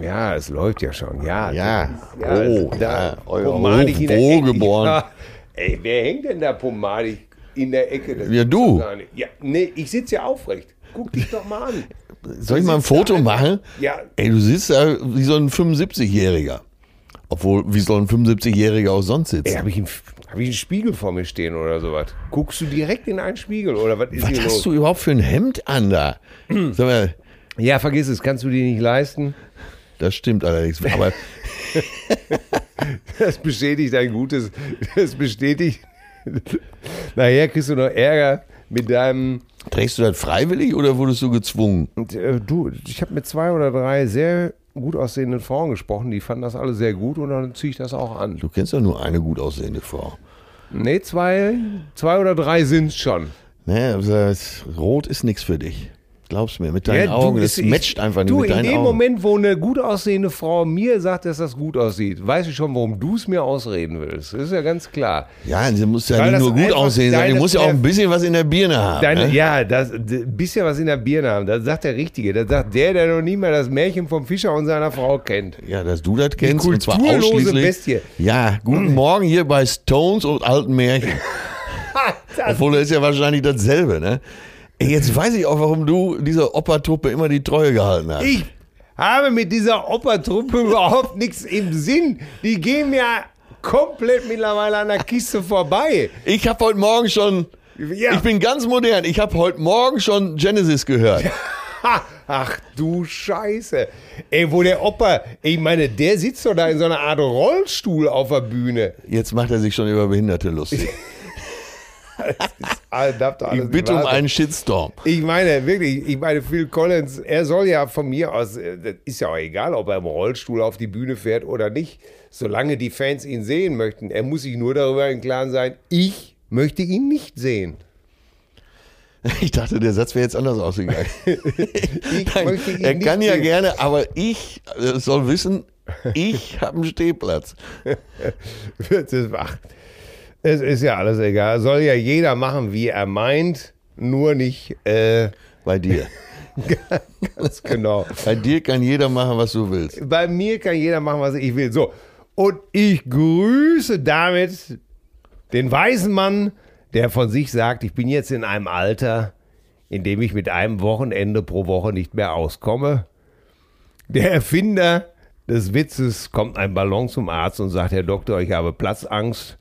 Ja, es läuft ja schon. Ja, ja. ja oh, da, euer Wohlgeboren. Ja, ey, wer hängt denn da pomadig in der Ecke? Das ja, du. Ja, nee, ich sitze ja aufrecht. Guck dich doch mal an. Soll ich mal ein Foto machen? Ja. Ey, du sitzt da wie so ein 75-Jähriger. Obwohl, wie soll ein 75-Jähriger auch sonst sitzen? Ey, habe ich, einen, hab ich einen Spiegel vor mir stehen oder sowas? Guckst du direkt in einen Spiegel oder was ist Was hast los? du überhaupt für ein Hemd an da? Sag mal. Ja, vergiss es, kannst du dir nicht leisten. Das stimmt allerdings. Aber das bestätigt ein gutes, das bestätigt. Nachher kriegst du noch Ärger mit deinem. Trägst du das freiwillig oder wurdest du gezwungen? Und, äh, du, ich habe mit zwei oder drei sehr gut aussehenden Frauen gesprochen, die fanden das alle sehr gut und dann ziehe ich das auch an. Du kennst ja nur eine gut aussehende Frau. Nee, zwei, zwei oder drei sind es schon. Nee, Rot ist nichts für dich. Glaubst mir, mit deinen ja, Augen, das matcht einfach nicht du, mit deinen in dem Augen. Moment, wo eine gut aussehende Frau mir sagt, dass das gut aussieht, weiß ich schon, warum du es mir ausreden willst. Das ist ja ganz klar. Ja, sie muss ja Weil nicht nur gut aussehen sein, sie muss ja auch ein bisschen was in der Birne haben. Deine, ne? Ja, das bisschen was in der Birne haben, das sagt der Richtige. Das sagt der, der noch nie mal das Märchen vom Fischer und seiner Frau kennt. Ja, dass du das kennst, und zwar ausschließlich. Bestie. Ja, guten Morgen hier bei Stones und alten Märchen. Obwohl, das ist ja wahrscheinlich dasselbe, ne? Jetzt weiß ich auch, warum du dieser Opertruppe immer die Treue gehalten hast. Ich habe mit dieser Opertruppe überhaupt nichts im Sinn. Die gehen mir komplett mittlerweile an der Kiste vorbei. Ich habe heute Morgen schon. Ja. Ich bin ganz modern. Ich habe heute Morgen schon Genesis gehört. Ach du Scheiße. Ey, wo der Opa, ich meine, der sitzt doch da in so einer Art Rollstuhl auf der Bühne. Jetzt macht er sich schon über Behinderte lustig. ich bitte um einen Shitstorm. Ich meine, wirklich, ich meine, Phil Collins, er soll ja von mir aus, äh, ist ja auch egal, ob er im Rollstuhl auf die Bühne fährt oder nicht, solange die Fans ihn sehen möchten. Er muss sich nur darüber im Klaren sein, ich möchte ihn nicht sehen. Ich dachte, der Satz wäre jetzt anders ausgegangen. Nein, er kann ja sehen. gerne, aber ich äh, soll wissen, ich habe einen Stehplatz. das macht. Es ist ja alles egal. Soll ja jeder machen, wie er meint, nur nicht äh, bei dir. Ganz genau. Bei dir kann jeder machen, was du willst. Bei mir kann jeder machen, was ich will. So. Und ich grüße damit den weisen Mann, der von sich sagt, ich bin jetzt in einem Alter, in dem ich mit einem Wochenende pro Woche nicht mehr auskomme. Der Erfinder des Witzes kommt ein Ballon zum Arzt und sagt, Herr Doktor, ich habe Platzangst.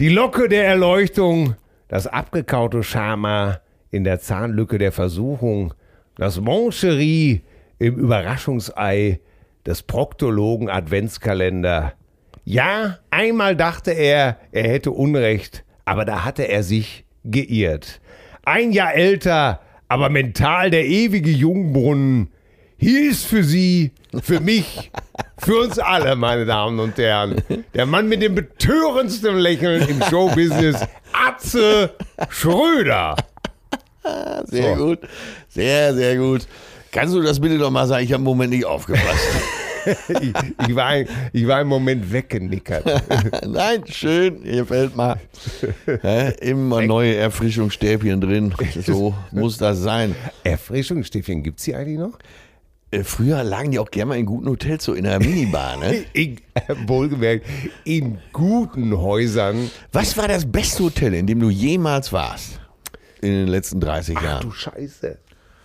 Die Locke der Erleuchtung, das abgekaute Schama in der Zahnlücke der Versuchung, das Moncherie im Überraschungsei des Proktologen Adventskalender. Ja, einmal dachte er, er hätte Unrecht, aber da hatte er sich geirrt. Ein Jahr älter Aber mental der ewige Jungbrunnen. Hier ist für Sie, für mich, für uns alle, meine Damen und Herren, der Mann mit dem betörendsten Lächeln im Showbusiness, Atze Schröder. Sehr So. gut. Sehr, sehr gut. Kannst du das bitte doch mal sagen? Ich habe im Moment nicht aufgepasst. Ich, ich, war, ich war im Moment weggenickert. Nein, schön. Hier fällt mal hä, immer neue Erfrischungsstäbchen drin. So muss das sein. Erfrischungsstäbchen, gibt's die eigentlich noch? Äh, Früher lagen die auch gerne mal in guten Hotels so in der Minibar. Ne? In, wohlgemerkt, in guten Häusern. Was war das beste Hotel, in dem du jemals warst? In den letzten 30 Du Jahren. Scheiße.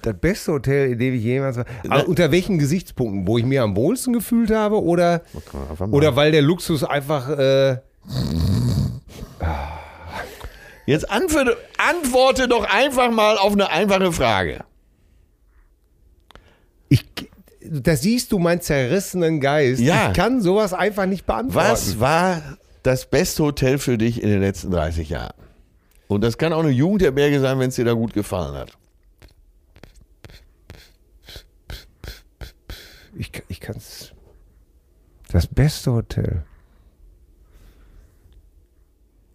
Das beste Hotel, in dem ich jemals war. Aber unter welchen Gesichtspunkten? Wo ich mir am wohlsten gefühlt habe oder, oder weil der Luxus einfach. Äh, Jetzt antworte, antworte doch einfach mal auf eine einfache Frage. Ich, da siehst du meinen zerrissenen Geist. Ja. Ich kann sowas einfach nicht beantworten. Was war das beste Hotel für dich in den letzten 30 Jahren? Und das kann auch eine Jugendherberge sein, wenn es dir da gut gefallen hat. Ich, ich kann es. Das beste Hotel.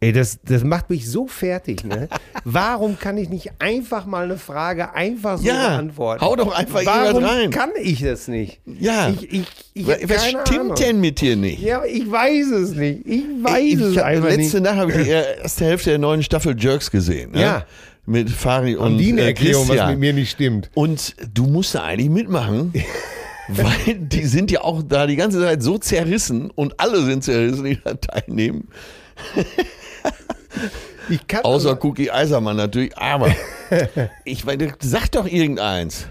Ey, das, das macht mich so fertig, ne? Warum kann ich nicht einfach mal eine Frage einfach so Ja, beantworten? hau doch einfach Warum rein. kann ich das nicht? Ja. Ich, ich, ich Was stimmt Ahnung. denn mit dir nicht? Ja, ich weiß es nicht. Ich weiß ich, es einfach letzte nicht. Nacht habe ich die erste Hälfte der neuen Staffel Jerks gesehen. Ne? Ja. Mit Fari und Und die eine äh, Erklärung, was Christian. mit mir nicht stimmt. Und du musst da eigentlich mitmachen, weil die sind ja auch da die ganze Zeit so zerrissen und alle sind zerrissen, die da teilnehmen. Ich kann Außer Cookie Eisermann natürlich, aber ich meine, sag doch irgendeins.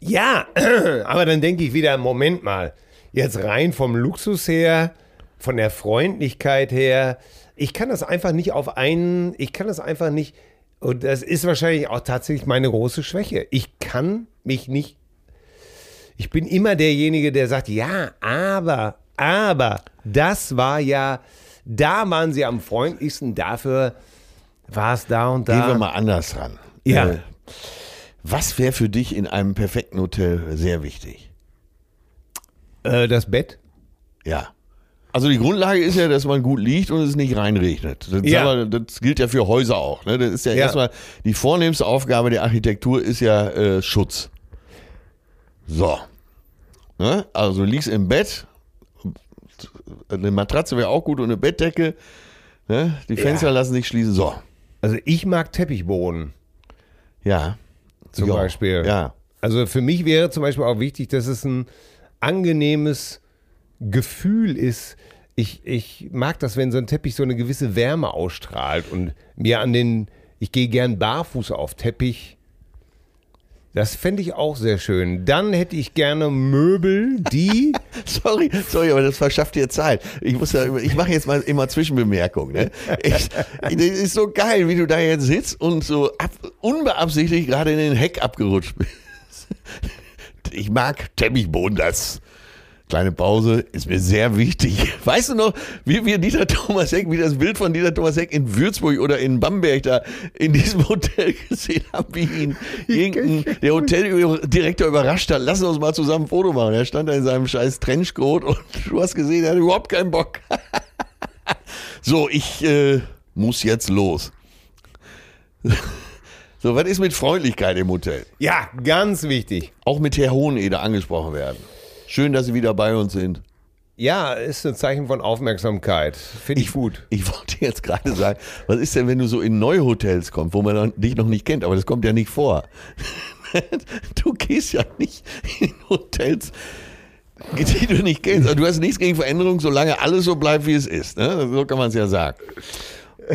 Ja, aber dann denke ich wieder, Moment mal, jetzt rein vom Luxus her, von der Freundlichkeit her, ich kann das einfach nicht auf einen, ich kann das einfach nicht, und das ist wahrscheinlich auch tatsächlich meine große Schwäche. Ich kann mich nicht, ich bin immer derjenige, der sagt, ja, aber, aber, das war ja, da waren sie am freundlichsten, dafür war es da und da. Gehen wir mal anders ran. Ja. Äh, was wäre für dich in einem perfekten Hotel sehr wichtig? Äh, das Bett? Ja. Also die Grundlage ist ja, dass man gut liegt und es nicht reinregnet. Das, Ja. aber, das gilt ja für Häuser auch. Ne? Das ist ja, Ja. erstmal die vornehmste Aufgabe der Architektur ist ja äh, Schutz. So. Ne? Also du liegst im Bett, eine Matratze wäre auch gut und eine Bettdecke. Ne? Die Fenster lassen sich schließen. So. Also ich mag Teppichboden. Ja. zum Ja. Beispiel. Ja. Also für mich wäre zum Beispiel auch wichtig, dass es ein angenehmes Gefühl ist. Ich, ich mag das, wenn so ein Teppich so eine gewisse Wärme ausstrahlt und mir an den, ich gehe gern barfuß auf Teppich. Das fände ich auch sehr schön. Dann hätte ich gerne Möbel, die. Sorry, sorry, aber das verschafft dir Zeit. Ich muss ja, ich mache jetzt mal immer Zwischenbemerkungen. Ne? Ich, das ist so geil, wie du da jetzt sitzt und so ab, unbeabsichtigt gerade in den Heck abgerutscht bist. Ich mag Teppichboden, das. Kleine Pause ist mir sehr wichtig. Weißt du noch, wie wir Dieter Thomas Heck, wie das Bild von Dieter Thomas Heck in Würzburg oder in Bamberg da in diesem Hotel gesehen haben, wie ihn irgendein, der Hoteldirektor überrascht hat. Lass uns mal zusammen ein Foto machen. Er stand da in seinem scheiß Trenchcoat und du hast gesehen, er hat überhaupt keinen Bock. so, ich äh, muss jetzt los. So, was ist mit Freundlichkeit im Hotel? Ja, ganz wichtig. Auch mit Herr Hoheneder angesprochen werden. Schön, dass Sie wieder bei uns sind. Ja, ist ein Zeichen von Aufmerksamkeit. Finde ich gut. Ich wollte jetzt gerade sagen, was ist denn, wenn du so in neue Hotels kommst, wo man dich noch nicht kennt, aber das kommt ja nicht vor. Du gehst ja nicht in Hotels, die du nicht kennst. Also du hast nichts gegen Veränderung, solange alles so bleibt, wie es ist. Ne? So kann man es ja sagen.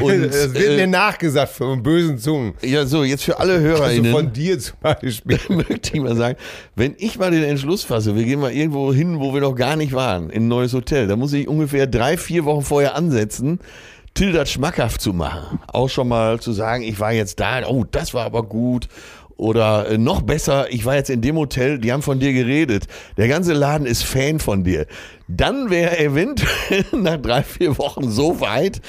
Und, Es wird mir äh, nachgesagt von bösen Zungen. ja, so, jetzt für alle Also HörerInnen. von dir zum Beispiel. möchte ich mal sagen, wenn ich mal den Entschluss fasse, wir gehen mal irgendwo hin, wo wir noch gar nicht waren, in ein neues Hotel, da muss ich ungefähr drei, vier Wochen vorher ansetzen, Till das schmackhaft zu machen. Auch schon mal zu sagen, ich war jetzt da, oh, das war aber gut. Oder äh, noch besser, ich war jetzt in dem Hotel, die haben von dir geredet. Der ganze Laden ist Fan von dir. Dann wäre er eventuell nach drei, vier Wochen so weit,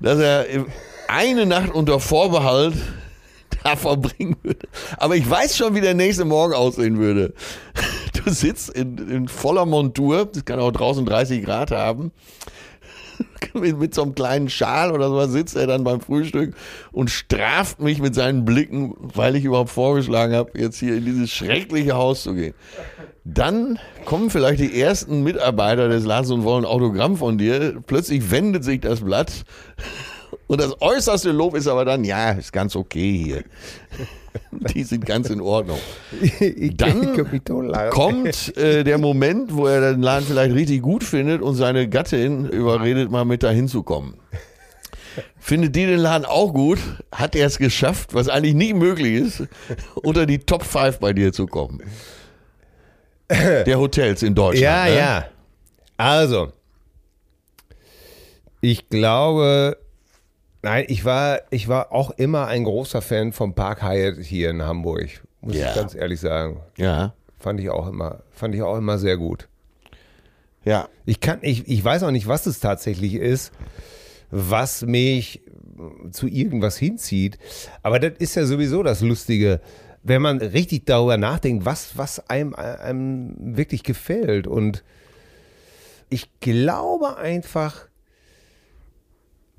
dass er äh, eine Nacht unter Vorbehalt da verbringen würde. Aber ich weiß schon, wie der nächste Morgen aussehen würde. Du sitzt in, in voller Montur, das kann auch draußen 30 Grad haben. Mit, mit so einem kleinen Schal oder so sitzt er dann beim Frühstück und straft mich mit seinen Blicken, weil ich überhaupt vorgeschlagen habe, jetzt hier in dieses schreckliche Haus zu gehen. Dann kommen vielleicht die ersten Mitarbeiter des Ladens und wollen Autogramm von dir. Plötzlich wendet sich das Blatt. Und das äußerste Lob ist aber dann, ja, ist ganz okay hier. Die sind ganz in Ordnung. Dann kommt äh, der Moment, wo er den Laden vielleicht richtig gut findet und seine Gattin überredet, mal mit dahin zu kommen. Findet die den Laden auch gut, hat er es geschafft, was eigentlich nie möglich ist, unter die Top 5 bei dir zu kommen. Der Hotels in Deutschland. Ja, ne? ja. Also, ich glaube, nein, ich war, ich war auch immer ein großer Fan vom Park Hyatt hier in Hamburg. Muss Ja. ich ganz ehrlich sagen. Ja, Fand ich auch immer, fand ich auch immer sehr gut. ja. Ich kann, ich, ich weiß auch nicht, was es tatsächlich ist, was mich zu irgendwas hinzieht. Aber das ist ja sowieso das Lustige, wenn man richtig darüber nachdenkt, was, was einem, einem wirklich gefällt. Und ich glaube einfach,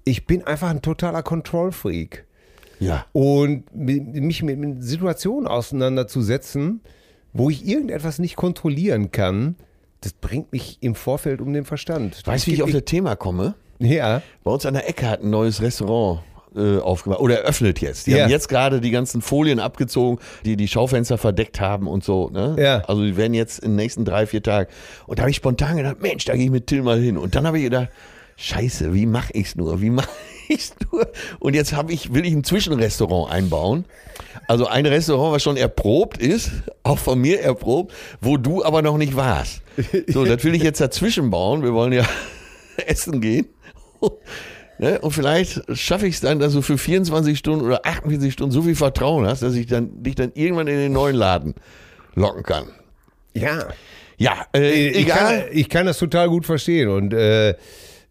ich bin einfach ein totaler Kontrollfreak. Ja. Und mi- mich mit, Situationen auseinanderzusetzen, wo ich irgendetwas nicht kontrollieren kann, das bringt mich im Vorfeld um den Verstand. Weißt du, wie ich auf das Thema komme? Ja. Bei uns an der Ecke hat ein neues Restaurant äh, aufgemacht oder eröffnet jetzt. Die Ja. haben jetzt gerade die ganzen Folien abgezogen, die die Schaufenster verdeckt haben und so. Ne? Ja. Also die werden jetzt in den nächsten drei, vier Tagen. Und da habe ich spontan gedacht, Mensch, da gehe ich mit Till mal hin. Und dann habe ich gedacht, Scheiße, wie mache ich's nur? Wie mache ich's nur? Und jetzt habe ich, will ich ein Zwischenrestaurant einbauen. Also ein Restaurant, was schon erprobt ist, auch von mir erprobt, wo du aber noch nicht warst. So, das will ich jetzt dazwischen bauen. Wir wollen ja essen gehen. Ne? Und vielleicht schaffe ich es dann, dass du für 24 Stunden oder 48 Stunden so viel Vertrauen hast, dass ich dann, dich dann irgendwann in den neuen Laden locken kann. Ja. Ja, äh, Ich kann, egal. ich kann das total gut verstehen. Und äh,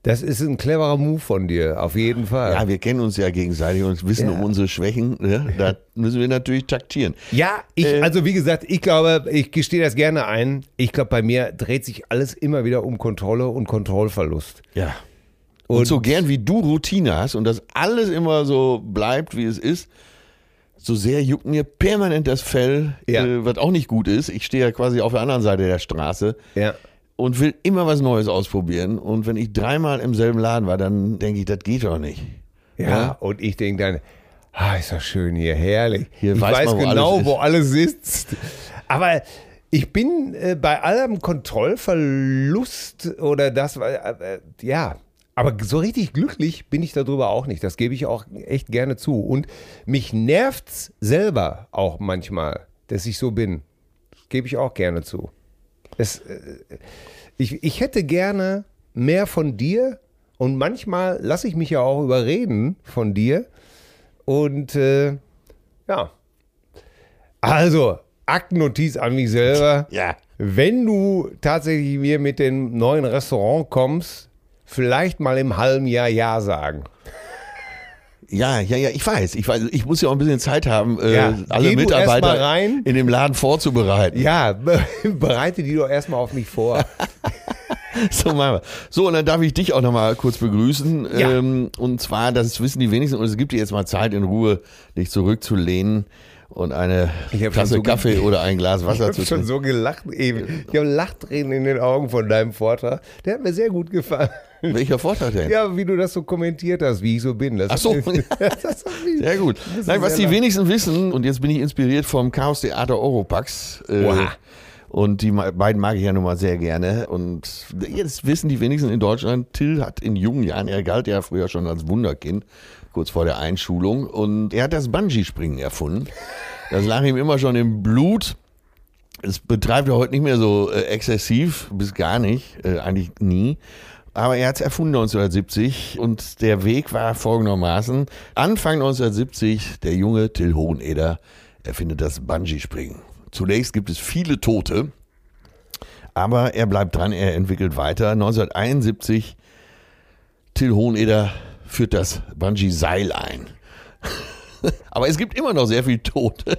das ist ein cleverer Move von dir, auf jeden Fall. Ja, wir kennen uns ja gegenseitig und wissen Ja. um unsere Schwächen. Ne? Da müssen wir natürlich taktieren. Ja, ich, Äh, also wie gesagt, ich glaube, ich gestehe das gerne ein. Ich glaube, bei mir dreht sich alles immer wieder um Kontrolle und Kontrollverlust. Ja. Und, Und- so gern wie du Routine hast und das alles immer so bleibt, wie es ist, so sehr juckt mir permanent das Fell, Ja. äh, was auch nicht gut ist. Ich stehe ja quasi auf der anderen Seite der Straße Ja. Und will immer was Neues ausprobieren. Und wenn ich dreimal im selben Laden war, dann denke ich, das geht doch nicht. Ja, Ja. und ich denke dann, ah, ist das schön hier, herrlich. Hier ich weiß weiß, man, wo genau, alles wo alles sitzt. Aber ich bin äh, bei allem Kontrollverlust oder das, äh, äh, ja, aber so richtig glücklich bin ich darüber auch nicht. Das gebe ich auch echt gerne zu. Und mich nervt's selber auch manchmal, dass ich so bin. Das gebe ich auch gerne zu. Es, äh, ich, ich hätte gerne mehr von dir und manchmal lasse ich mich ja auch überreden von dir. Und äh, ja. Also, Aktennotiz an mich selber. Ja. Wenn du tatsächlich mir mit dem neuen Restaurant kommst, vielleicht mal im halben Jahr Ja sagen. Ja, ja, ja, ich weiß. Ich weiß, ich muss ja auch ein bisschen Zeit haben, äh, Ja, alle erst mal Mitarbeiter in dem Laden vorzubereiten. Ja, be bereite die doch erstmal auf mich vor. So machen wir. So, und dann darf ich dich auch nochmal kurz begrüßen. Ja. Ähm, und zwar, das wissen die wenigsten, und es gibt dir jetzt mal Zeit in Ruhe, dich zurückzulehnen und eine Ich Tasse schon so Kaffee oder ein Glas Ich Wasser habe zu schon trinken. so gelacht eben. Ich habe Lachtränen in den Augen von deinem Vortrag. Der hat mir sehr gut gefallen. Welcher Vorteil denn? Ja, wie du das so kommentiert hast, wie ich so bin. Das Ach so. das Sehr gut. muss Nein, was die lachen. wenigsten wissen, und jetzt bin ich inspiriert vom Chaos Theater Europax. Äh, Oha. Und die beiden mag ich ja nun mal sehr gerne. Und jetzt wissen die wenigsten in Deutschland, Till hat in jungen Jahren, er galt ja früher schon als Wunderkind, kurz vor der Einschulung. Und er hat das Bungee-Springen erfunden. Das lag ihm immer schon im Blut. Es betreibt er heute nicht mehr so äh, exzessiv, bis gar nicht, äh, eigentlich nie. Aber er hat es erfunden 1970 und der Weg war folgendermaßen. Anfang 1970, der junge Till Hoheneder erfindet das Bungee-Springen. Zunächst gibt es viele Tote, aber er bleibt dran, er entwickelt weiter. 1971, Till Hoheneder führt das Bungee-Seil ein. Aber es gibt immer noch sehr viel Tote.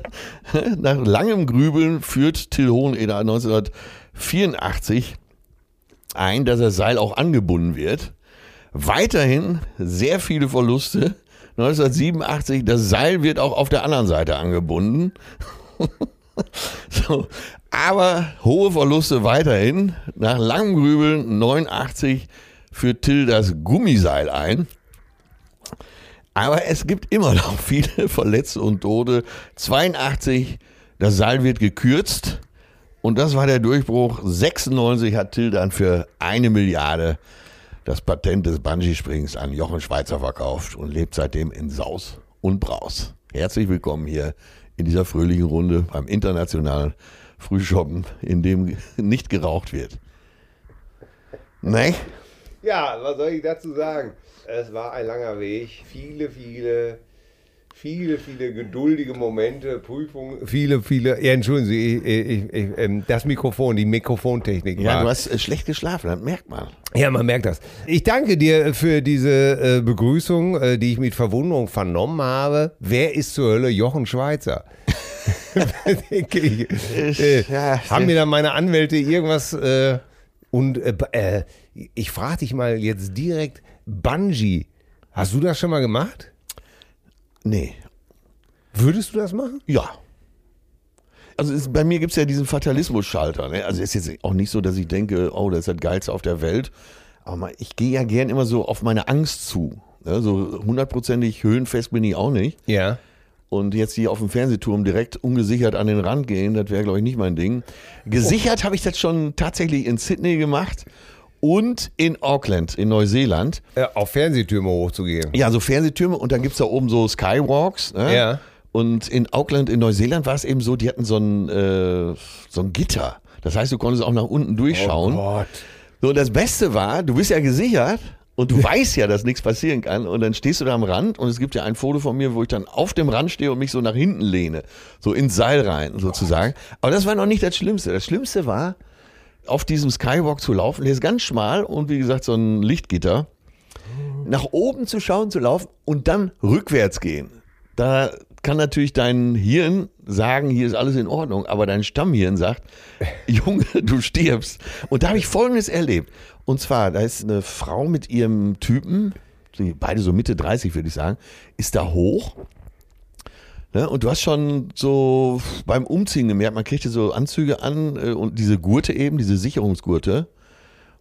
Nach langem Grübeln führt Till Hoheneder 1984 ein, dass das Seil auch angebunden wird. Weiterhin sehr viele Verluste. 1987, das Seil wird auch auf der anderen Seite angebunden. so, aber hohe Verluste weiterhin. Nach langem Grübeln 89 führt Till das Gummiseil ein. Aber es gibt immer noch viele Verletzte und Tote. 82, das Seil wird gekürzt. Und das war der Durchbruch. 96 hat Till dann für eine Milliarde das Patent des Bungee-Springs an Jochen Schweizer verkauft und lebt seitdem in Saus und Braus. Herzlich willkommen hier in dieser fröhlichen Runde beim internationalen Frühschoppen, in dem nicht geraucht wird. Ne? Ja, was soll ich dazu sagen? Es war ein langer Weg, viele, viele, viele, viele geduldige Momente, Prüfungen, viele, viele. Ja, entschuldigen Sie, ich, ich, ich, ähm, das Mikrofon, die Mikrofontechnik. Ja, war, du hast äh, schlecht geschlafen, das merkt man. Ja, man merkt das. Ich danke dir für diese äh, Begrüßung, äh, die ich mit Verwunderung vernommen habe. Wer ist zur Hölle Jochen Schweizer? Ich. Äh, Ja, haben mir dann meine Anwälte irgendwas äh, und äh, äh, ich frage dich mal jetzt direkt, Bungee, hast du das schon mal gemacht? Nee, Würdest du das machen? Ja. Also es, bei mir gibt es ja diesen Fatalismus-Schalter. Ne? Also es ist jetzt auch nicht so, dass ich denke, oh, das ist das Geilste auf der Welt. Aber ich gehe ja gern immer so auf meine Angst zu. Ne? So hundertprozentig höhenfest bin ich auch nicht. Ja. Und jetzt hier auf dem Fernsehturm direkt ungesichert an den Rand gehen, das wäre, glaube ich, nicht mein Ding. Gesichert habe ich das schon tatsächlich in Sydney gemacht und in Auckland, in Neuseeland. Äh, auf Fernsehtürme hochzugehen. Ja, so Fernsehtürme und dann gibt's da oben so Skywalks. Ne? Ja. Und in Auckland, in Neuseeland war es eben so, die hatten so ein, äh, so ein Gitter. Das heißt, du konntest auch nach unten durchschauen. Oh Gott. so, und das Beste war, du bist ja gesichert und du weißt ja, dass nichts passieren kann. Und dann stehst du da am Rand und es gibt ja ein Foto von mir, wo ich dann auf dem Rand stehe und mich so nach hinten lehne. So ins Seil rein, sozusagen. Aber das war noch nicht das Schlimmste. Das Schlimmste war, auf diesem Skywalk zu laufen. Der ist ganz schmal und wie gesagt, so ein Lichtgitter. Nach oben zu schauen, zu laufen und dann rückwärts gehen. Da kann natürlich dein Hirn sagen, hier ist alles in Ordnung, aber dein Stammhirn sagt, Junge, du stirbst. Und da habe ich Folgendes erlebt. Und zwar, da ist eine Frau mit ihrem Typen, beide so Mitte 30, würde ich sagen, ist da hoch. Ne? Und du hast schon so beim Umziehen gemerkt, man kriegt hier so Anzüge an äh, und diese Gurte eben, diese Sicherungsgurte.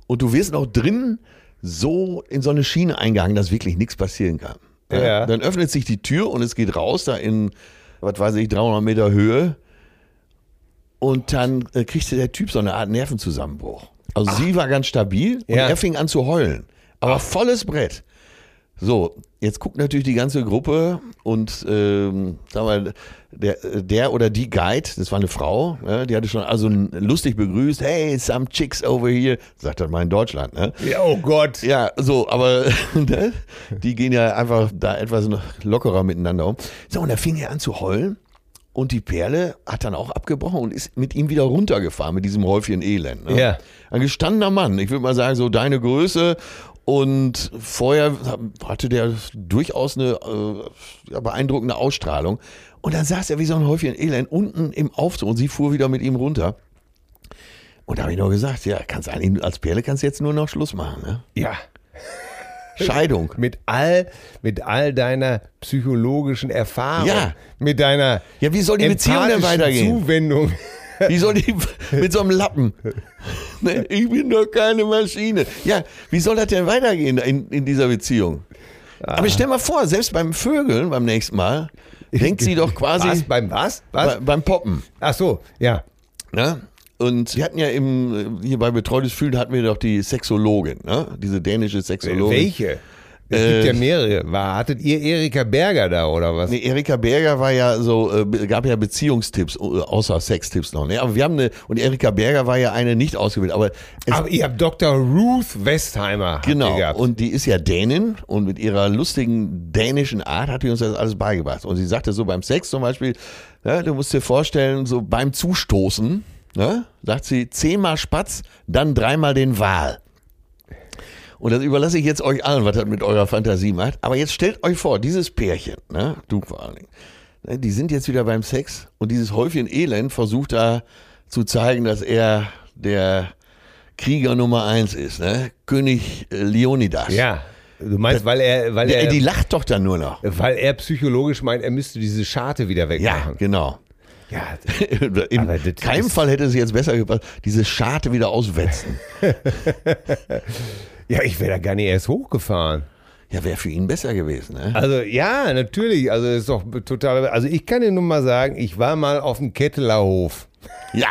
Und du wirst noch drin so in so eine Schiene eingehangen, dass wirklich nichts passieren kann. Ne? Ja. Dann öffnet sich die Tür und es geht raus, da in, was weiß ich, 300 Meter Höhe. Und dann äh, kriegte der Typ so eine Art Nervenzusammenbruch. Also sie war ganz stabil und Ja. er fing an zu heulen. Aber volles Brett. So, jetzt guckt natürlich die ganze Gruppe und ähm, sag mal, der, der oder die Guide, das war eine Frau, ne, die hatte schon also lustig begrüßt, hey, some chicks over here, sagt er mal in Deutschland, ne? Ja, oh Gott. Ja, so, aber ne, die gehen ja einfach da etwas lockerer miteinander um. So, und da fing er an zu heulen und die Perle hat dann auch abgebrochen und ist mit ihm wieder runtergefahren, mit diesem Häufchen Elend. Ne? Ja. Ein gestandener Mann, ich würde mal sagen, so deine Größe. Und vorher hatte der durchaus eine äh, ja, beeindruckende Ausstrahlung. Und dann saß er wie so ein Häufchen Elend unten im Aufzug und sie fuhr wieder mit ihm runter. Und da habe ich noch gesagt, ja, kannst eigentlich als Perle kannst du jetzt nur noch Schluss machen. Ne? Ja. Scheidung. Mit all, mit all deiner psychologischen Erfahrung. Ja. Mit deiner Ja, wie soll die Beziehung denn weitergehen? Zuwendung. Wie soll die mit so einem Lappen? Ne, ich bin doch keine Maschine. Ja, wie soll das denn weitergehen in, in dieser Beziehung? Aber stell mal vor, selbst beim Vögeln beim nächsten Mal denkt sie doch quasi Was? Beim was? Was? bei, beim Poppen. Ach so, ja. Ne? Und wir hatten ja im, hier bei Betreutes Fühlen hatten wir doch die Sexologin, ne? diese dänische Sexologin. Welche? Es Äh, gibt ja mehrere. War, hattet ihr Erika Berger da oder was? Nee, Erika Berger war ja so, äh, gab ja Beziehungstipps, äh, außer Sextipps noch. Ne? Aber wir haben eine, und Erika Berger war ja eine nicht ausgewählt, aber Aber ihr habt Dr. Ruth Westheimer Genau, gehabt. und die ist ja Dänin und mit ihrer lustigen dänischen Art hat die uns das alles beigebracht. Und sie sagte so beim Sex zum Beispiel, ja, du musst dir vorstellen, so beim Zustoßen, ne, sagt sie zehnmal Spatz, dann dreimal den Wal. Und das überlasse ich jetzt euch allen, was das mit eurer Fantasie macht. Aber jetzt stellt euch vor, dieses Pärchen, ne, du vor allen Dingen, ne, die sind jetzt wieder beim Sex und dieses Häufchen Elend versucht da zu zeigen, dass er der Krieger Nummer eins ist, ne? König äh, Leonidas. Ja. Du meinst, weil er, weil Der, er, die lacht doch dann nur noch. weil er psychologisch meint, er müsste diese Scharte wieder Ja, wegmachen. genau. Ja, In keinem Fall hätte es jetzt besser gepasst, diese Scharte wieder auswetzen. ja, ich wäre da gar nicht erst hochgefahren. Ja, wäre für ihn besser gewesen, ne? Also ja, natürlich. Also ist doch total. Also ich kann dir nur mal sagen, ich war mal auf dem Kettelerhof Ja.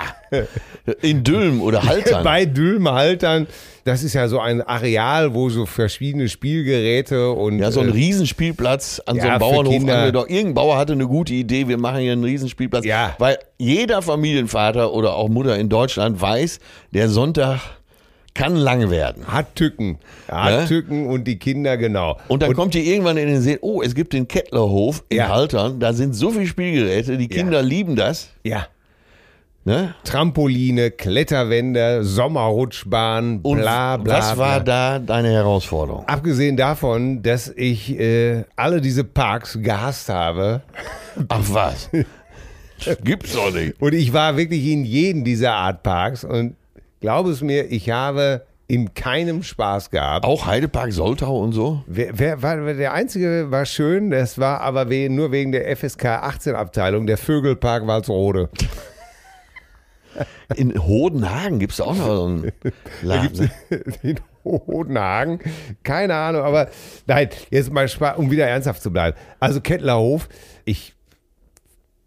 In Dülmen oder Haltern. bei Dülmhaltern. Das ist ja so ein Areal, wo so verschiedene Spielgeräte und Ja, so ein äh, Riesenspielplatz an so Ja, einem für Bauernhof angedockt. Irgendein Bauer hatte eine gute Idee, wir machen hier einen Riesenspielplatz. Ja. Weil jeder Familienvater oder auch Mutter in Deutschland weiß, der Sonntag kann lang werden. hat Tücken, hat Ne? Tücken und die Kinder genau. Und dann kommt ihr irgendwann in den Sinn, oh, es gibt den Kettlerhof in Ja. Haltern, da sind so viele Spielgeräte, die Kinder lieben das. Ja, Ne? Trampoline, Kletterwände, Sommerrutschbahn, Und bla bla. was war da deine Herausforderung? Abgesehen davon, dass ich äh, alle diese Parks gehasst habe. Ach was? Gibt's doch nicht. Und ich war wirklich in jedem dieser Art Parks und glaube es mir, ich habe in keinem Spaß gehabt. Auch Heidepark Soltau und so? Wer, wer war der einzige war schön, das war aber we, nur wegen der FSK 18 Abteilung, der Vögelpark Walsrode. In Hodenhagen gibt's auch noch so einen Laden. in Hodenhagen. Keine Ahnung, aber nein, jetzt mal Spaß, um wieder ernsthaft zu bleiben. Also Kettlerhof, ich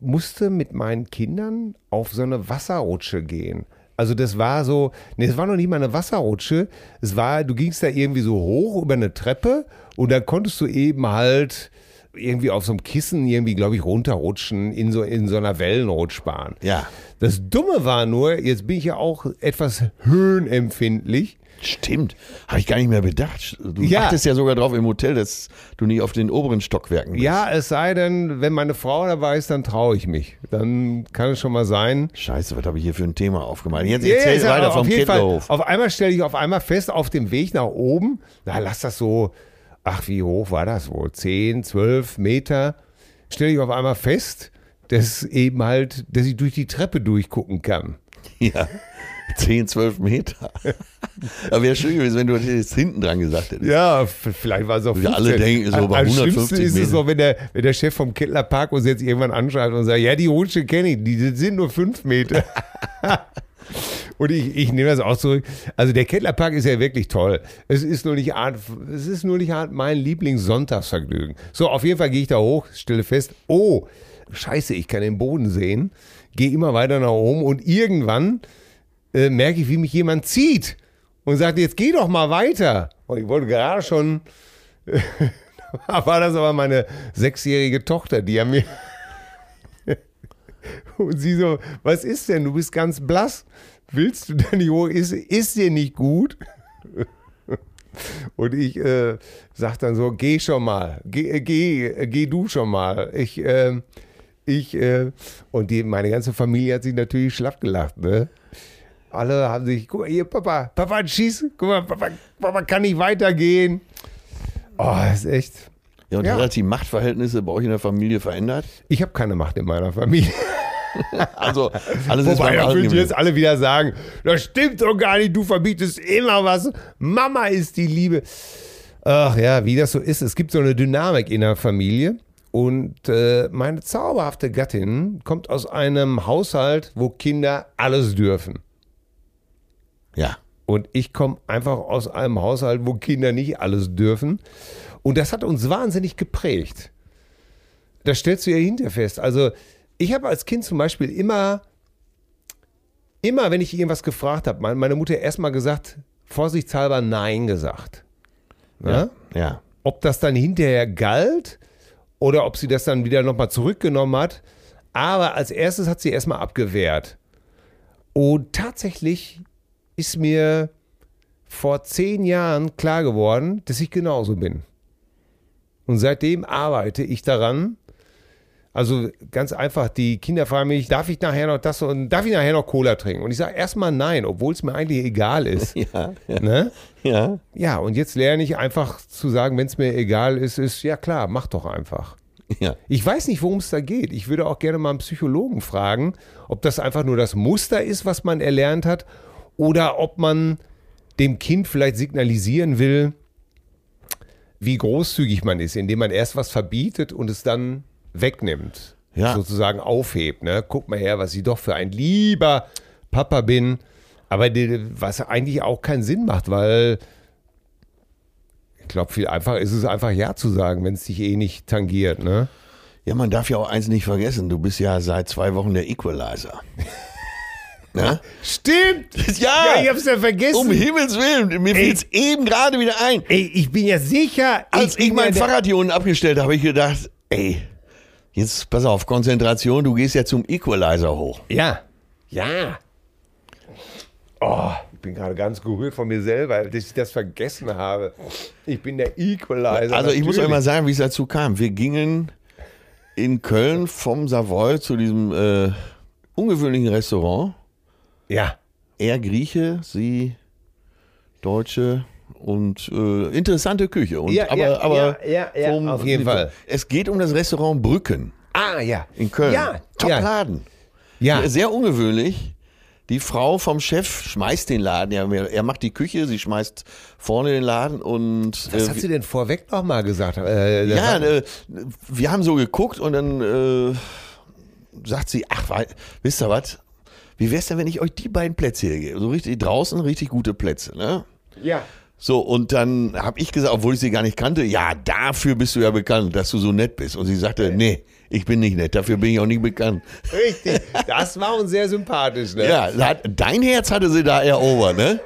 musste mit meinen Kindern auf so eine Wasserrutsche gehen. Also das war so, nee, es war noch nicht mal eine Wasserrutsche. Es war, du gingst da irgendwie so hoch über eine Treppe und dann konntest du eben halt irgendwie auf so einem Kissen irgendwie, glaube ich, runterrutschen in so, in so einer Wellenrutschbahn. Ja. Das Dumme war nur, jetzt bin ich ja auch etwas höhenempfindlich. Stimmt. Habe ich gar nicht mehr bedacht. Du Ja. achtest ja sogar drauf im Hotel, dass du nicht auf den oberen Stockwerken bist. Ja, es sei denn, wenn meine Frau dabei ist, dann traue ich mich. Dann kann es schon mal sein. Scheiße, was habe ich hier für ein Thema aufgemacht? Jetzt erzähl ja, weiter auf vom Kettlerhof. Auf einmal stelle ich auf einmal fest, auf dem Weg nach oben, na lass das so, ach wie hoch war das wohl, 10, 12 Meter, stelle ich auf einmal fest, dass eben halt, dass ich durch die Treppe durchgucken kann. Ja. 10, 12 Meter. Aber wäre schön gewesen, wenn du das jetzt hinten dran gesagt hättest. Ja, vielleicht war es auch Wir alle denken so bei am 150 schlimmsten ist es Meter. so, wenn der, wenn der Chef vom Kettlerpark uns jetzt irgendwann anschreibt und sagt, ja, die Rutsche kenne ich, die sind nur fünf Meter. und ich, ich nehme das auch zurück. Also der Kettlerpark ist ja wirklich toll. Es ist nur nicht Art, es ist nur nicht Art mein Lieblingssonntagsvergnügen. So, auf jeden Fall gehe ich da hoch, stelle fest, oh, scheiße, ich kann den Boden sehen, gehe immer weiter nach oben und irgendwann äh, merke ich, wie mich jemand zieht und sagt, jetzt geh doch mal weiter. Und ich wollte gerade schon, da war das aber meine sechsjährige Tochter, die an mir, und sie so, was ist denn, du bist ganz blass, willst du denn nicht hoch, ist, ist dir nicht gut? Und ich äh, sag dann so, geh schon mal, geh, äh, geh, äh, geh du schon mal. Ich, äh, ich, äh, und die, meine ganze Familie hat sich natürlich schlapp gelacht, ne? Alle haben sich, guck mal, hier, Papa, Papa, schieß, guck mal, Papa, Papa kann nicht weitergehen. Oh, das ist echt. Ja, und Ja. hat die Machtverhältnisse bei euch in der Familie verändert? Ich habe keine Macht in meiner Familie. Also, alles ist Wobei, beim da würden jetzt alle wieder sagen, das stimmt doch gar nicht, du verbietest immer was. Mama ist die Liebe. Ach ja, wie das so ist. Es gibt so eine Dynamik in der Familie. Und äh, meine zauberhafte Gattin kommt aus einem Haushalt, wo Kinder alles dürfen. Ja. Und ich komme einfach aus einem Haushalt, wo Kinder nicht alles dürfen. Und das hat uns wahnsinnig geprägt. Das stellst du ja hinterher fest. Also, ich habe als Kind zum Beispiel immer, immer, wenn ich irgendwas gefragt habe, meine- Mutter erstmal gesagt, vorsichtshalber Nein gesagt. Ja? Ja. Ob das dann hinterher galt oder ob sie das dann wieder nochmal zurückgenommen hat. Aber als erstes hat sie erstmal abgewehrt. Und tatsächlich ist mir vor zehn Jahren klar geworden, dass ich genauso bin. Und seitdem arbeite ich daran. Also ganz einfach, die Kinder fragen mich, darf ich nachher noch das und darf ich nachher noch Cola trinken? Und ich sage erstmal nein, obwohl es mir eigentlich egal ist. Ja, ja. Ne? ja. Ja, und jetzt lerne ich einfach zu sagen, wenn es mir egal ist, ist ja klar, mach doch einfach. ja. Ich weiß nicht, worum es da geht. Ich würde auch gerne mal einen Psychologen fragen, ob das einfach nur das Muster ist, was man erlernt hat, oder ob man dem Kind vielleicht signalisieren will, wie großzügig man ist, indem man erst was verbietet und es dann wegnimmt. Ja. Sozusagen aufhebt. Ne? Guck mal her, was ich doch für ein lieber Papa bin. Aber die, was eigentlich auch keinen Sinn macht, weil ich glaube, viel einfacher ist es einfach Ja zu sagen, wenn es dich eh nicht tangiert. Ne? Ja, man darf ja auch eins nicht vergessen. Du bist ja seit zwei Wochen der Equalizer. Ne? Stimmt! Ja, Ja, ich hab's ja vergessen. um Himmels Willen. Mir fiel es eben gerade wieder ein. Ey, ich bin ja sicher. Als ich bin mein Fahrrad hier unten abgestellt habe, habe ich gedacht, ey, jetzt pass auf, Konzentration, du gehst ja zum Equalizer hoch. Ja. Ja. Oh, ich bin gerade ganz gerührt von mir selber, dass ich das vergessen habe. Ich bin der Equalizer. Also ich muss euch natürlich. mal sagen, wie es dazu kam. Wir gingen in Köln vom Savoy zu diesem äh, ungewöhnlichen Restaurant. Ja. Er Grieche, sie Deutsche und äh, interessante Küche. Und, Ja, aber, ja, aber ja, ja, ja, auf jeden Fall. Es geht um das Restaurant Brücken Ah, ja. in Köln. Ja. Top ja. Sehr ungewöhnlich. Die Frau vom Chef schmeißt den Laden. Ja, er macht die Küche, sie schmeißt vorne den Laden und Was äh, hat sie denn vorweg noch mal gesagt? Äh, ja, äh, wir haben so geguckt und dann äh, sagt sie, ach, wisst ihr was? Wie wär's denn, wenn ich euch die beiden Plätze hier gebe? So richtig draußen, richtig gute Plätze, ne? ja. So, und dann habe ich gesagt, obwohl ich sie gar nicht kannte, ja, dafür bist du ja bekannt, dass du so nett bist. Und sie sagte, nee, ich bin nicht nett, dafür bin ich auch nicht bekannt. Richtig. Das war uns sehr sympathisch, ne? Ja, hat, dein Herz hatte sie da erobert, ne?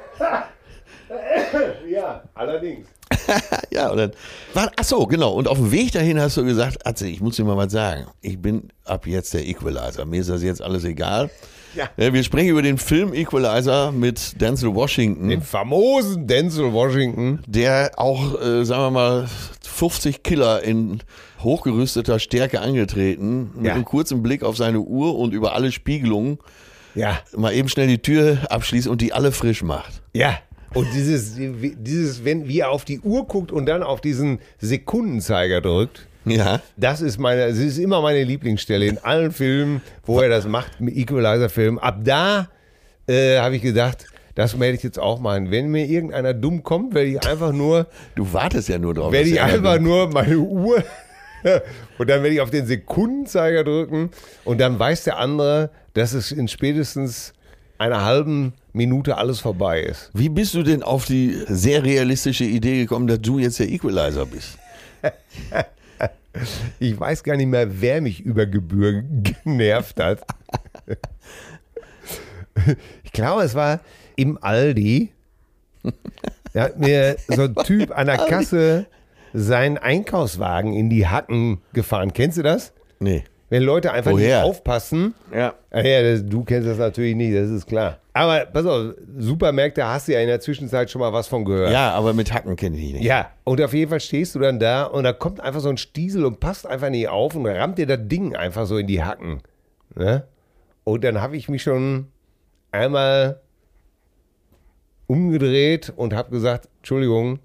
ja allerdings. Ja, und dann war, ach so, genau. Und auf dem Weg dahin hast du gesagt, Atze, ich muss dir mal was sagen. Ich bin ab jetzt der Equalizer. Mir ist das jetzt alles egal. Ja. Wir sprechen über den Film Equalizer mit Denzel Washington, Den famosen Denzel Washington. der auch, äh, sagen wir mal, 50 Killer in hochgerüsteter Stärke angetreten, mit Ja. einem kurzen Blick auf seine Uhr und über alle Spiegelungen Ja. mal eben schnell die Tür abschließt und die alle frisch macht. Ja. Und dieses, dieses, wenn, wie er auf die Uhr guckt und dann auf diesen Sekundenzeiger drückt, Ja. das ist meine, das ist immer meine Lieblingsstelle in allen Filmen, wo er das macht, im Equalizer-Film. Ab da äh, habe ich gedacht, das werde ich jetzt auch machen. Wenn mir irgendeiner dumm kommt, werde ich einfach nur, Du wartest ja nur drauf. werde ich einfach nur meine Uhr und dann werde ich auf den Sekundenzeiger drücken und dann weiß der andere, dass es in spätestens einer halben Minute alles vorbei ist. Wie bist du denn auf die sehr realistische Idee gekommen, dass du jetzt der Equalizer bist? Ich weiß gar nicht mehr, wer mich über Gebühr genervt hat. Ich glaube, es war im Aldi. Da hat mir so ein Typ an der Kasse seinen Einkaufswagen in die Hacken gefahren. Kennst du das? Nee. Wenn Leute einfach Woher? nicht aufpassen. Ja. Ah ja, das, du kennst das natürlich nicht, das ist klar. Aber pass auf, Supermärkte hast du ja in der Zwischenzeit schon mal was von gehört. Ja, aber mit Hacken kenne ich nicht. Ja, und auf jeden Fall stehst du dann da und da kommt einfach so ein Stiesel und passt einfach nicht auf und rammt dir das Ding einfach so in die Hacken. Ne? Und dann habe ich mich schon einmal umgedreht und habe gesagt, Entschuldigung,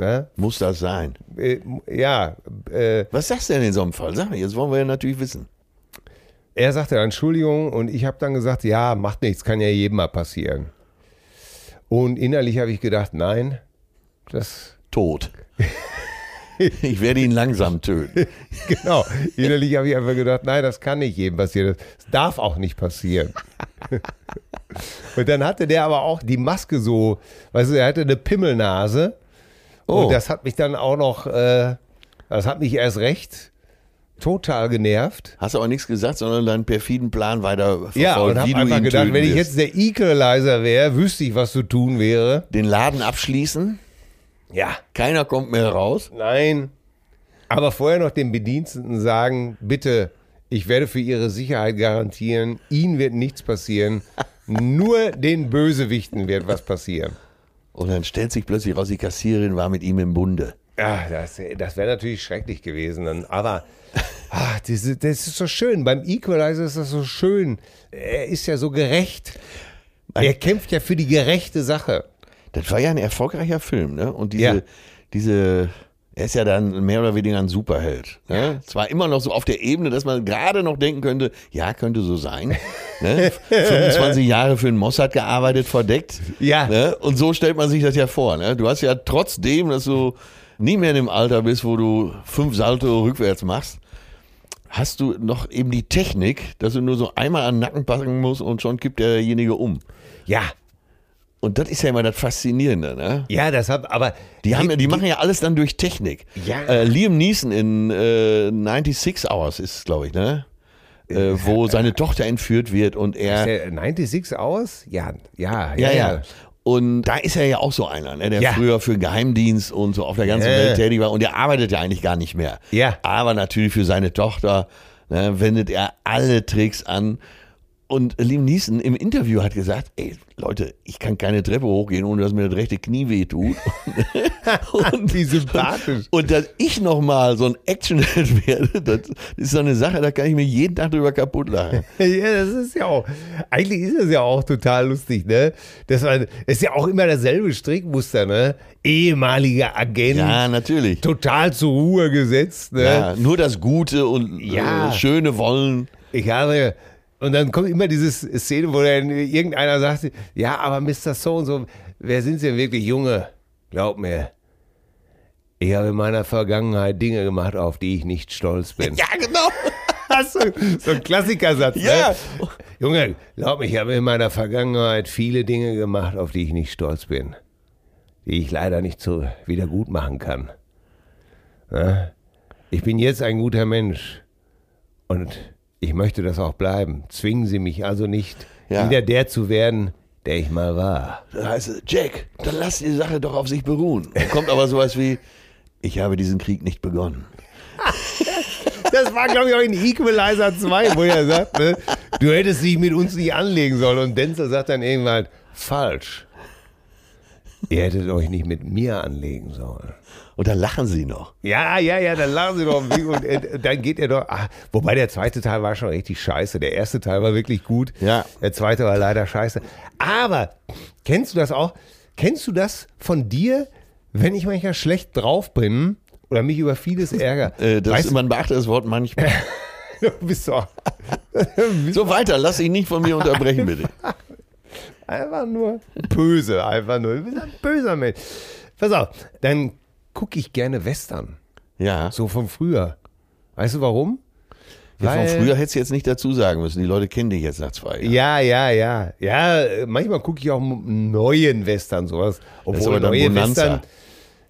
ne? Muss das sein? äh, ja, äh, Was sagst du denn in so einem Fall? Sag mir, jetzt wollen wir ja natürlich wissen. er sagte dann Entschuldigung und ich habe dann gesagt, ja, macht nichts, kann ja jedem mal passieren. Und innerlich habe ich gedacht, nein, das Tot. Ich werde ihn langsam töten. Genau. Innerlich habe ich einfach gedacht, nein, das kann nicht jedem passieren. Das darf auch nicht passieren. Und dann hatte der aber auch die Maske so, weißt du, er hatte eine Pimmelnase. Oh. Und das hat mich dann auch noch, äh, das hat mich erst recht total genervt. Hast aber nichts gesagt, sondern deinen perfiden Plan weiter verfolgt, Ja, und habe einfach gedacht, wenn ich jetzt der Equalizer wäre, wüsste ich, was zu tun wäre. Den Laden abschließen, Ja. keiner kommt mehr raus. Nein. Aber vorher noch den Bediensteten sagen, bitte, ich werde für Ihre Sicherheit garantieren, Ihnen wird nichts passieren. Nur den Bösewichten wird was passieren. Und dann stellt sich plötzlich raus, die Kassiererin war mit ihm im Bunde. Ja, das, das wäre natürlich schrecklich gewesen. Dann. Aber Ach, diese, das ist so schön. Beim Equalizer ist das so schön. Er ist ja so gerecht. Er kämpft ja für die gerechte Sache. Das war ja ein erfolgreicher Film, ne? Und diese, Ja. diese, er ist ja dann mehr oder weniger ein Superheld. Ne? Zwar immer noch so auf der Ebene, dass man gerade noch denken könnte, ja, könnte so sein. ne? 25 Jahre für den Mossad gearbeitet, verdeckt. Ja. Ne? Und so stellt man sich das ja vor. Ne? Du hast ja trotzdem, dass du nie mehr in dem Alter bist, wo du fünf Salto rückwärts machst, hast du noch eben die Technik, dass du nur so einmal an den Nacken packen musst und schon kippt derjenige um. Ja, Und das ist ja immer das Faszinierende, ne? ja, das hat, aber Die, haben, ja- die machen ja alles dann durch Technik. Ja. Äh, Liam Neeson in äh, 96 Hours ist, glaube ich, ne? Äh, wo seine Tochter entführt wird und Ist er. der 96 aus? Ja, ja, Ja, ja. Und da ist er ja auch so einer, ne, der Ja. früher für Geheimdienst und so auf der ganzen Ja. Welt tätig war. Und der arbeitet ja eigentlich gar nicht mehr. Ja. Aber natürlich für seine Tochter ne, wendet er alle Tricks an. Und Liam Neeson im Interview hat gesagt, ey, Leute, ich kann keine Treppe hochgehen, ohne dass mir das rechte Knie wehtut. und, Wie sympathisch. und dass ich nochmal so ein Actionheld werde, das ist so eine Sache, da kann ich mir jeden Tag drüber kaputt lachen. Ja, das ist ja auch, eigentlich ist das ja auch total lustig, ne? Das, war, das ist ja auch immer dasselbe Strickmuster, ne? Ehemaliger Agent, Ja, natürlich. total zur Ruhe gesetzt, ne? Ja, nur das Gute und Ja. äh, Schöne wollen. Ich habe, und dann kommt immer diese Szene, wo dann irgendeiner sagt, ja, aber Mr. So und so, wer sind Sie denn wirklich, Junge? Glaub mir, ich habe in meiner Vergangenheit Dinge gemacht, auf die ich nicht stolz bin. Ja, genau. Du so ein Klassikersatz, Ja. ne? Junge, glaub mir, ich habe in meiner Vergangenheit viele Dinge gemacht, auf die ich nicht stolz bin. Die ich leider nicht so wieder gut machen kann. Ne? Ich bin jetzt ein guter Mensch. Und ich möchte das auch bleiben. Zwingen Sie mich also nicht, Ja. wieder der zu werden, der ich mal war. Da heißt es, Jack, dann lass die Sache doch auf sich beruhen. Dann kommt aber sowas wie, ich habe diesen Krieg nicht begonnen. Das war, glaube ich, auch in Equalizer 2, wo er sagt, ne, du hättest dich mit uns nicht anlegen sollen. Und Denzel sagt dann irgendwann, falsch. Ihr hättet euch nicht mit mir anlegen sollen. Und dann lachen sie noch. Ja, ja, ja, dann lachen sie doch. Und äh, dann geht er doch. Ah, wobei der zweite Teil war schon richtig scheiße. Der erste Teil war wirklich gut. Ja. Der zweite war leider scheiße. Aber kennst du das auch? Kennst du das von dir, wenn ich manchmal schlecht drauf bin oder mich über vieles ärgere? Äh, das, weißt, man beachtet das Wort manchmal. du bist doch So weiter, lass dich nicht von mir unterbrechen, bitte. Einfach nur böse, einfach nur. Du bist ein böser Mensch. Pass auf, dann gucke ich gerne Western. Ja. So von früher. Weißt du warum? Ja, von früher hättest du jetzt nicht dazu sagen müssen. Die Leute kennen dich jetzt nach zwei Jahren. Ja, ja, ja. Ja, manchmal gucke ich auch neuen Western, sowas. Obwohl neue Bonanza. Western.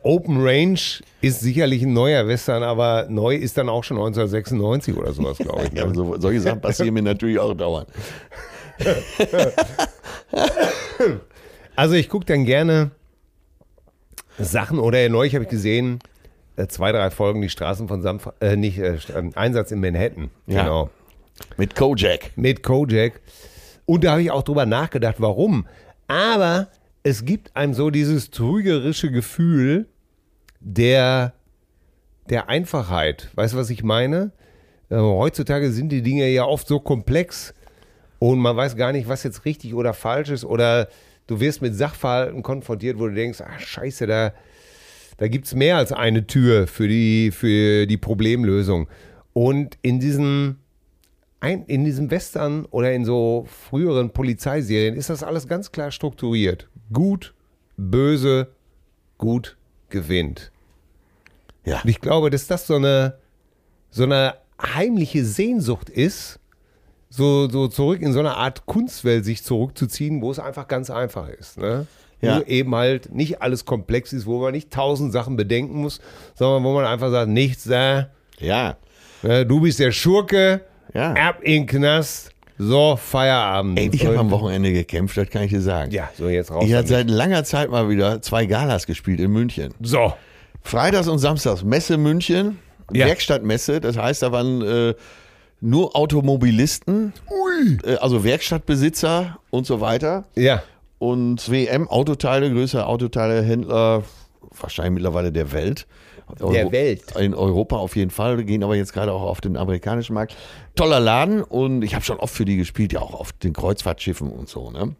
Open Range ist sicherlich ein neuer Western, aber neu ist dann auch schon 1996 oder sowas, glaube ich. Ja, Ne? so, solche Sachen passieren mir natürlich auch dauernd. Also ich gucke dann gerne Sachen oder neulich habe ich gesehen, äh, zwei, drei Folgen, die Straßen von Sanf äh, nicht, äh, ähm, Einsatz in Manhattan. Ja. Genau. Mit Kojak. mit Kojak. Und da habe ich auch drüber nachgedacht, warum. Aber es gibt einem so dieses trügerische Gefühl der, der Einfachheit. Weißt du, was ich meine? Äh, heutzutage sind die Dinge ja oft so komplex und man weiß gar nicht, was jetzt richtig oder falsch ist. Oder du wirst mit Sachverhalten konfrontiert, wo du denkst, ach scheiße, da, da gibt es mehr als eine Tür für die, für die Problemlösung. Und in diesen ein, in diesem Western oder in so früheren Polizeiserien ist das alles ganz klar strukturiert. Gut, böse, gut gewinnt. Ja. Und ich glaube, dass das so eine, so eine heimliche Sehnsucht ist, so, so zurück in so eine Art Kunstwelt sich zurückzuziehen, wo es einfach ganz einfach ist. Ne? Ja. Wo eben halt nicht alles komplex ist, wo man nicht tausend Sachen bedenken muss, sondern wo man einfach sagt, nichts da, Ja. Ne, Du bist der Schurke, Ja. ab in den Knast, so Feierabend. Ey, ich habe am Wochenende gekämpft, das kann ich dir sagen. Ja, so jetzt raus. Ich habe seit langer Zeit mal wieder zwei Galas gespielt in München. so. Freitags und Samstags Messe München, Ja. Werkstattmesse, das heißt, da waren äh, nur Automobilisten, äh, also Werkstattbesitzer und so weiter. Ja. Und WM Autoteile, größter Autoteilehändler, wahrscheinlich mittlerweile der Welt. Der Welt. In Europa auf jeden Fall, gehen aber jetzt gerade auch auf den amerikanischen Markt. Toller Laden und ich habe schon oft für die gespielt, ja auch auf den Kreuzfahrtschiffen und so. Ne?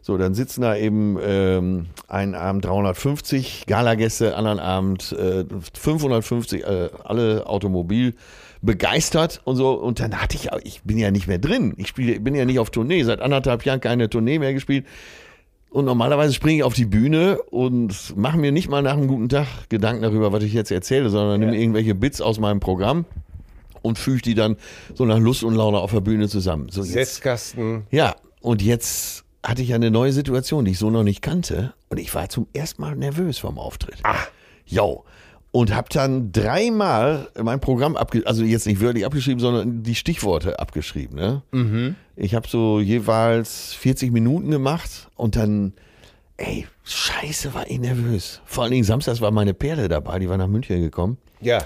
So, dann sitzen da eben ähm, einen Abend 350 Galagäste, anderen Abend äh, 550, äh, alle Automobil begeistert und so. Und dann hatte ich, ich bin ja nicht mehr drin. Ich spiele, bin ja nicht auf Tournee. Seit anderthalb Jahren keine Tournee mehr gespielt. Und normalerweise springe ich auf die Bühne und mache mir nicht mal nach einem guten Tag Gedanken darüber, was ich jetzt erzähle, sondern nehme irgendwelche Bits aus meinem Programm und füge die dann so nach Lust und Laune auf der Bühne zusammen. So jetzt, Setzkasten. ja, und jetzt hatte ich eine neue Situation, die ich so noch nicht kannte. Und ich war zum ersten Mal nervös vom Auftritt. Ah. Jo. Und habe dann dreimal mein Programm abgeschrieben, also jetzt nicht wörtlich abgeschrieben, sondern die Stichworte abgeschrieben. Ne? Ich habe so jeweils 40 Minuten gemacht und dann, ey, scheiße, war ich nervös. Vor allen Dingen samstags war meine Perle dabei, die war nach München gekommen. Ja.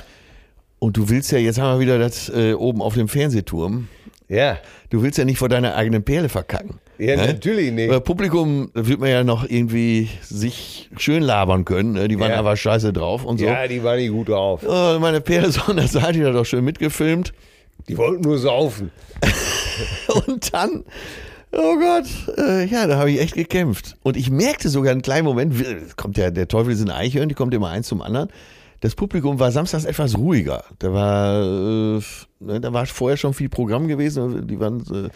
Und du willst ja, jetzt haben wir wieder das äh, oben auf dem Fernsehturm. Ja. Du willst ja nicht vor deiner eigenen Perle verkacken. Ja, ne? natürlich nicht. Bei Publikum da wird man ja noch irgendwie sich schön labern können. Ne? Die waren Ja. aber scheiße drauf und so. Ja, die war nicht gut drauf. Oh, meine Perle so an der Seite, die hat doch schön mitgefilmt. Die wollten nur saufen. Und dann, oh Gott, äh, ja, da habe ich echt gekämpft. Und ich merkte sogar einen kleinen Moment, kommt ja, der Teufel ist in Eichhörnchen, die kommt immer eins zum anderen. Das Publikum war samstags etwas ruhiger. Da war, äh, ne, da war vorher schon viel Programm gewesen. Die waren, äh,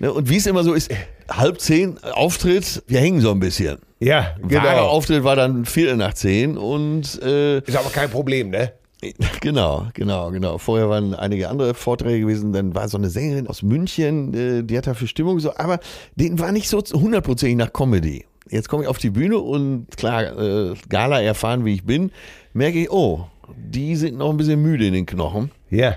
ne, und wie es immer so ist, halb zehn Auftritt, wir hängen so ein bisschen. Ja, Wahre genau. Auftritt war dann Viertel nach zehn und äh, Ist aber kein Problem, ne? Genau, genau, genau. Vorher waren einige andere Vorträge gewesen. Dann war so eine Sängerin aus München, äh, die hat da für Stimmung so, aber denen war nicht so hundertprozentig nach Comedy. Jetzt komme ich auf die Bühne und klar, äh, Gala erfahren, wie ich bin, merke ich, oh, die sind noch ein bisschen müde in den Knochen. Ja.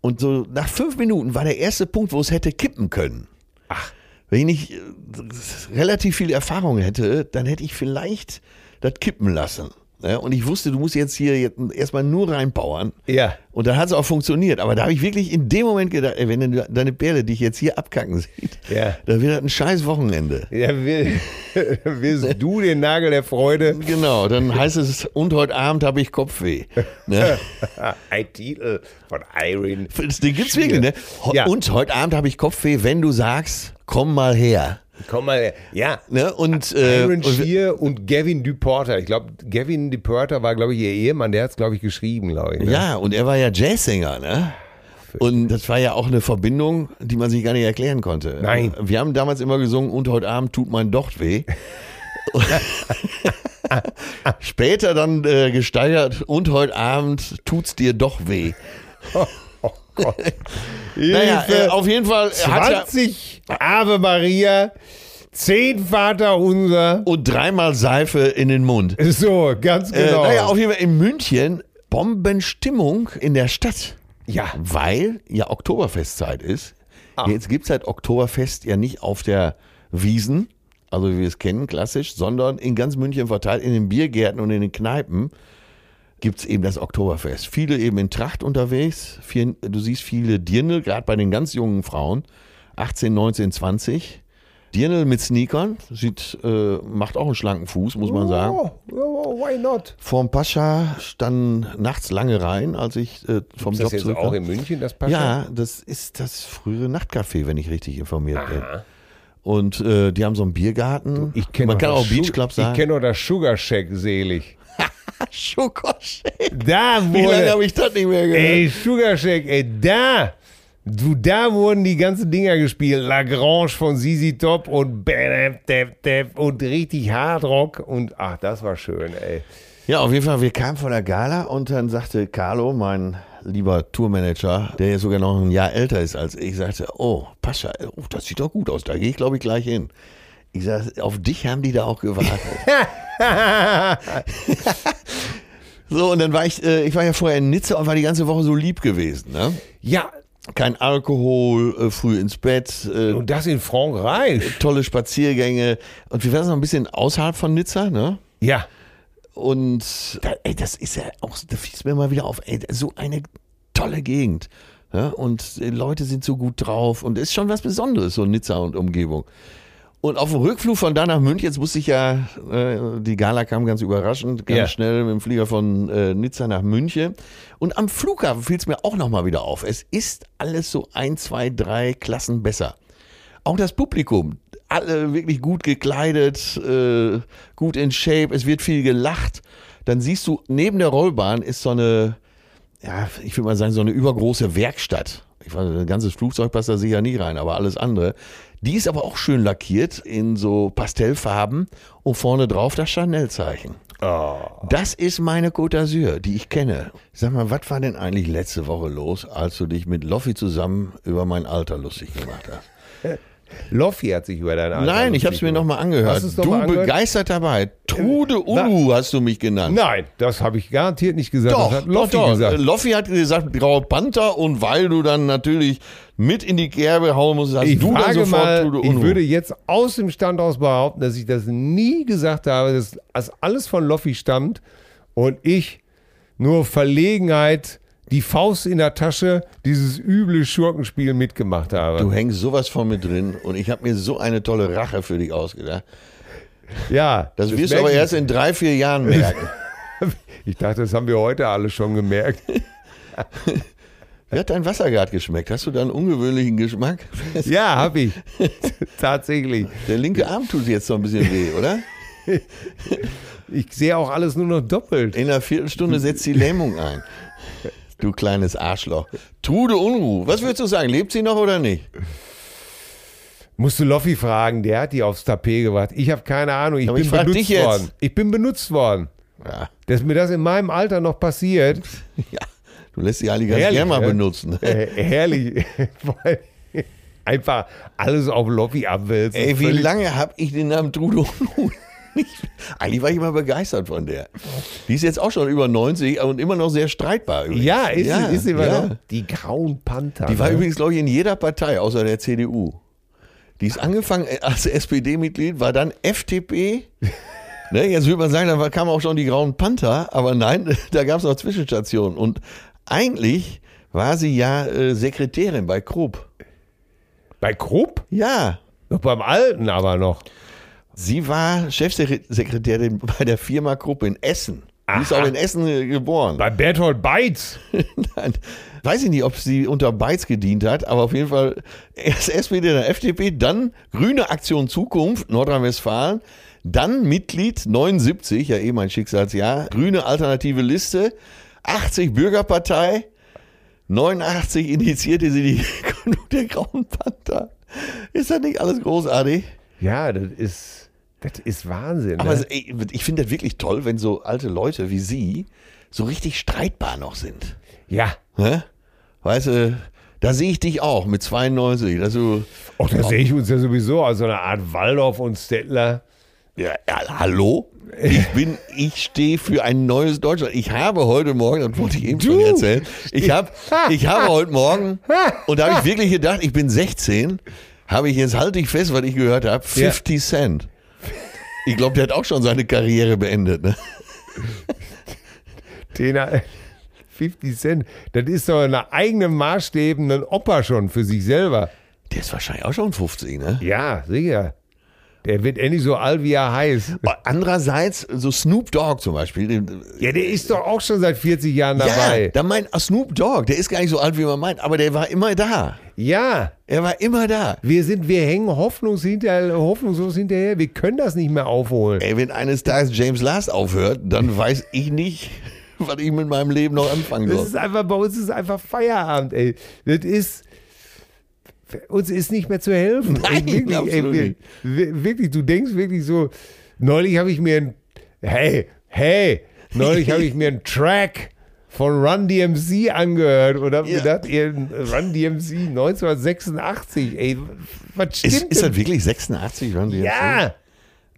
Und so nach fünf Minuten war der erste Punkt, wo es hätte kippen können. Ach. Wenn ich nicht äh, relativ viel Erfahrung hätte, dann hätte ich vielleicht das kippen lassen. Ja, und ich wusste, du musst jetzt hier jetzt erstmal nur reinbauern. Ja. Und dann hat es auch funktioniert. Aber da habe ich wirklich in dem Moment gedacht, ey, wenn deine Perle dich jetzt hier abkacken sieht, Ja. dann wird das ein scheiß Wochenende. Ja, will, willst du den Nagel der Freude? Genau, dann heißt es, und heute Abend habe ich Kopfweh. Ne? Ein Titel von Irene. Den gibt's wirklich, ne? Ja. Und heute Abend habe ich Kopfweh, wenn du sagst, komm mal her. Komm mal her. Ja. Ne? Und, äh, Iron und Shear und Gavin DuPorter. Ich glaube, Gavin DuPorter war, glaube ich, ihr Ehemann. Der hat es, glaube ich, geschrieben, glaube ich. Ne? ja, und er war ja Jazzsänger, ne? Und das war ja auch eine Verbindung, die man sich gar nicht erklären konnte. Nein. Wir haben damals immer gesungen, und heute Abend tut mein Docht weh. Später dann äh, gesteigert, und heute Abend tut's dir doch weh. Gott. Naja, äh, auf jeden Fall hat er 20 Ave Maria, 10 Vater unser. und dreimal Seife in den Mund. So, ganz genau. Äh, naja, auf jeden Fall in München Bombenstimmung in der Stadt. ja. Weil ja Oktoberfestzeit ist. Ah. Jetzt gibt es halt Oktoberfest ja nicht auf der Wiesen, also wie wir es kennen, klassisch, sondern in ganz München verteilt, in den Biergärten und in den Kneipen gibt es eben das Oktoberfest. Viele eben in Tracht unterwegs. Viel, du siehst viele Dirndl, gerade bei den ganz jungen Frauen, 18, 19, 20. Dirndl mit Sneakern, sieht, äh, macht auch einen schlanken Fuß, muss man sagen. Oh, oh, why not? Vorm Pascha standen nachts lange Reihen, als ich äh, vom Ist Job das zurückkam. auch in München, das Pascha? Ja, das ist das frühere Nachtcafé, wenn ich richtig informiert bin. Und äh, die haben so einen Biergarten. Ich Man kann auch Beach Sugar- Club Ich sagen. kenne doch das Sugar Shack selig. Schokoshake. Da Wie lange wurde, habe ich das nicht mehr gehört? ey, Sugar ey, da, du, da wurden die ganzen Dinger gespielt. Lagrange von ZZ Top und und richtig Hardrock und ach, das war schön, ey. Ja, auf jeden Fall, wir kamen von der Gala und dann sagte Carlo, mein lieber Tourmanager, der ja sogar noch ein Jahr älter ist als ich, sagte, oh, Pascha, oh, das sieht doch gut aus, da gehe ich glaube ich gleich hin. Ich sage, auf dich haben die da auch gewartet. so, und dann war ich, äh, ich war ja vorher in Nizza und war die ganze Woche so lieb gewesen, ne? Ja, Kein Alkohol, äh, früh ins Bett, äh, und das in Frankreich. tolle Spaziergänge. Und wir waren noch ein bisschen außerhalb von Nizza, ne? Ja, Und da, ey, das ist ja auch, da fiel es mir mal wieder auf, ey, so eine tolle Gegend. Ja? Und die Leute sind so gut drauf und ist schon was Besonderes, so Nizza und Umgebung. Und auf dem Rückflug von da nach München, jetzt musste ich ja, äh, die Gala kam ganz überraschend, ganz Ja. schnell mit dem Flieger von äh, Nizza nach München. Und am Flughafen fiel es mir auch nochmal wieder auf. Es ist alles so ein, zwei, drei Klassen besser. Auch das Publikum, alle wirklich gut gekleidet, äh, gut in Shape, es wird viel gelacht. Dann siehst du, neben der Rollbahn ist so eine, ja, ich würde mal sagen, so eine übergroße Werkstatt. Ich weiß, ein ganzes Flugzeug passt da sicher nie rein, aber alles andere. Die ist aber auch schön lackiert in so Pastellfarben und vorne drauf das Chanel-Zeichen. Das ist meine Côte d'Azur, die ich kenne. Sag mal, was war denn eigentlich letzte Woche los, als du dich mit Loffi zusammen über mein Alter lustig gemacht hast? Loffi hat sich über dein Alter Nein, ich habe es mir nochmal angehört. Noch du mal angehört? begeistert dabei. Trude Ulu hast du mich genannt. Nein, das habe ich garantiert nicht gesagt. Doch, das hat Loffi doch. gesagt. Loffi hat gesagt, Grauer Panther und weil du dann natürlich mit in die Kerbe hauen musst, hast Ich du dann sofort mal, Trude ich Ulu. würde jetzt aus dem Stand aus behaupten, dass ich das nie gesagt habe, dass das alles von Loffi stammt und ich nur Verlegenheit, die Faust in der Tasche, dieses üble Schurkenspiel mitgemacht habe. du hängst sowas von mir drin und ich habe mir so eine tolle Rache für dich ausgedacht. ja, Das, wirst du aber erst in drei, vier Jahren merken. Ich dachte, das haben wir heute alle schon gemerkt. Wie hat dein Wasser gerade geschmeckt? Hast du da einen ungewöhnlichen Geschmack? ja, habe ich. Tatsächlich. Der linke Arm tut jetzt so ein bisschen weh, oder? Ich sehe auch alles nur noch doppelt. In einer Viertelstunde setzt die Lähmung ein. Du kleines Arschloch. Trude Unruh. Was würdest du sagen? Lebt sie noch oder nicht? Musst du Loffi fragen, der hat die aufs Tapet gebracht. Ich habe keine Ahnung, ich Aber bin ich benutzt worden. Ich bin benutzt worden. Ja, Dass mir das in meinem Alter noch passiert, ja. Du lässt sie alle ganz gerne mal benutzen. äh, herrlich. Weil Einfach alles auf Loffi abwälzen. Ey, wie lange habe ich den Namen Trude Unruh? Eigentlich war ich immer begeistert von der. Die ist jetzt auch schon über 90 und immer noch sehr streitbar. Übrigens. Ja, ist, ja, ist immer ja. noch. Die grauen Panther. Die war ne? übrigens, glaube ich, in jeder Partei, außer der CDU. Die ist angefangen als SPD-Mitglied, war dann FDP. Ne, jetzt würde man sagen, da kamen auch schon die Grauen Panther, aber nein, da gab es noch Zwischenstationen. Und eigentlich war sie ja äh, Sekretärin bei Krupp. Bei Krupp? Ja, Noch beim Alten aber noch. Sie war Chefsekretärin bei der Firma Krupp in Essen. Die ist Aha. auch in Essen äh, geboren. Bei Berthold Beitz. Nein, weiß ich nicht, ob sie unter Beiz gedient hat, aber auf jeden Fall erst SPD der FDP, dann Grüne Aktion Zukunft, Nordrhein-Westfalen, dann Mitglied 79, ja eh mein Schicksalsjahr, Grüne Alternative Liste, 80 Bürgerpartei, 89 initiierte sie die Gründung der Grauen Panther. Ist das nicht alles großartig? Ja, das ist, das ist Wahnsinn. Aber ne? ey, ich finde das wirklich toll, wenn so alte Leute wie sie so richtig streitbar noch sind. Ja. Hä? Weißt du, da sehe ich dich auch mit 92, dass du, Och, da sehe ich uns ja sowieso als so eine Art Waldorf und Stettler. ja, ja, hallo? Ich bin, ich stehe für ein neues Deutschland. Ich habe heute Morgen, das wollte ich eben schon Du? erzählen, ich habe, ich habe heute Morgen, und da habe ich wirklich gedacht, ich bin 16, habe ich jetzt, halte ich fest, was ich gehört habe, 50 Cent. Ich glaube, der hat auch schon seine Karriere beendet, ne? Den 50 Cent. Das ist doch eine eigene Maßstäben, ein Opa schon für sich selber. Der ist wahrscheinlich auch schon 50, ne? Ja, sicher. Der wird endlich so alt, wie er heißt. Andererseits, so Snoop Dogg zum Beispiel, Ja, der ist doch auch schon seit 40 Jahren dabei. Ja, da meint ah, Snoop Dogg, der ist gar nicht so alt, wie man meint, aber der war immer da. Ja, Er war immer da. wir sind, wir hängen hoffnungs hinter, hoffnungslos hinterher. Wir können das nicht mehr aufholen. Ey, wenn eines Tages James Last aufhört, dann weiß ich nicht, was ich mit meinem Leben noch anfangen Das soll. ist einfach, bei uns ist einfach Feierabend, ey. Das ist, uns ist nicht mehr zu helfen. Nein, ey, wirklich, ey, wir- wirklich, du denkst wirklich so, neulich habe ich mir ein, hey, hey, neulich habe ich mir einen Track von Run DMC angehört und habe Ja. gedacht, ihr, Run DMC 1986, ey, was stimmt Ist, ist das wirklich 86, Run DMC? Ja,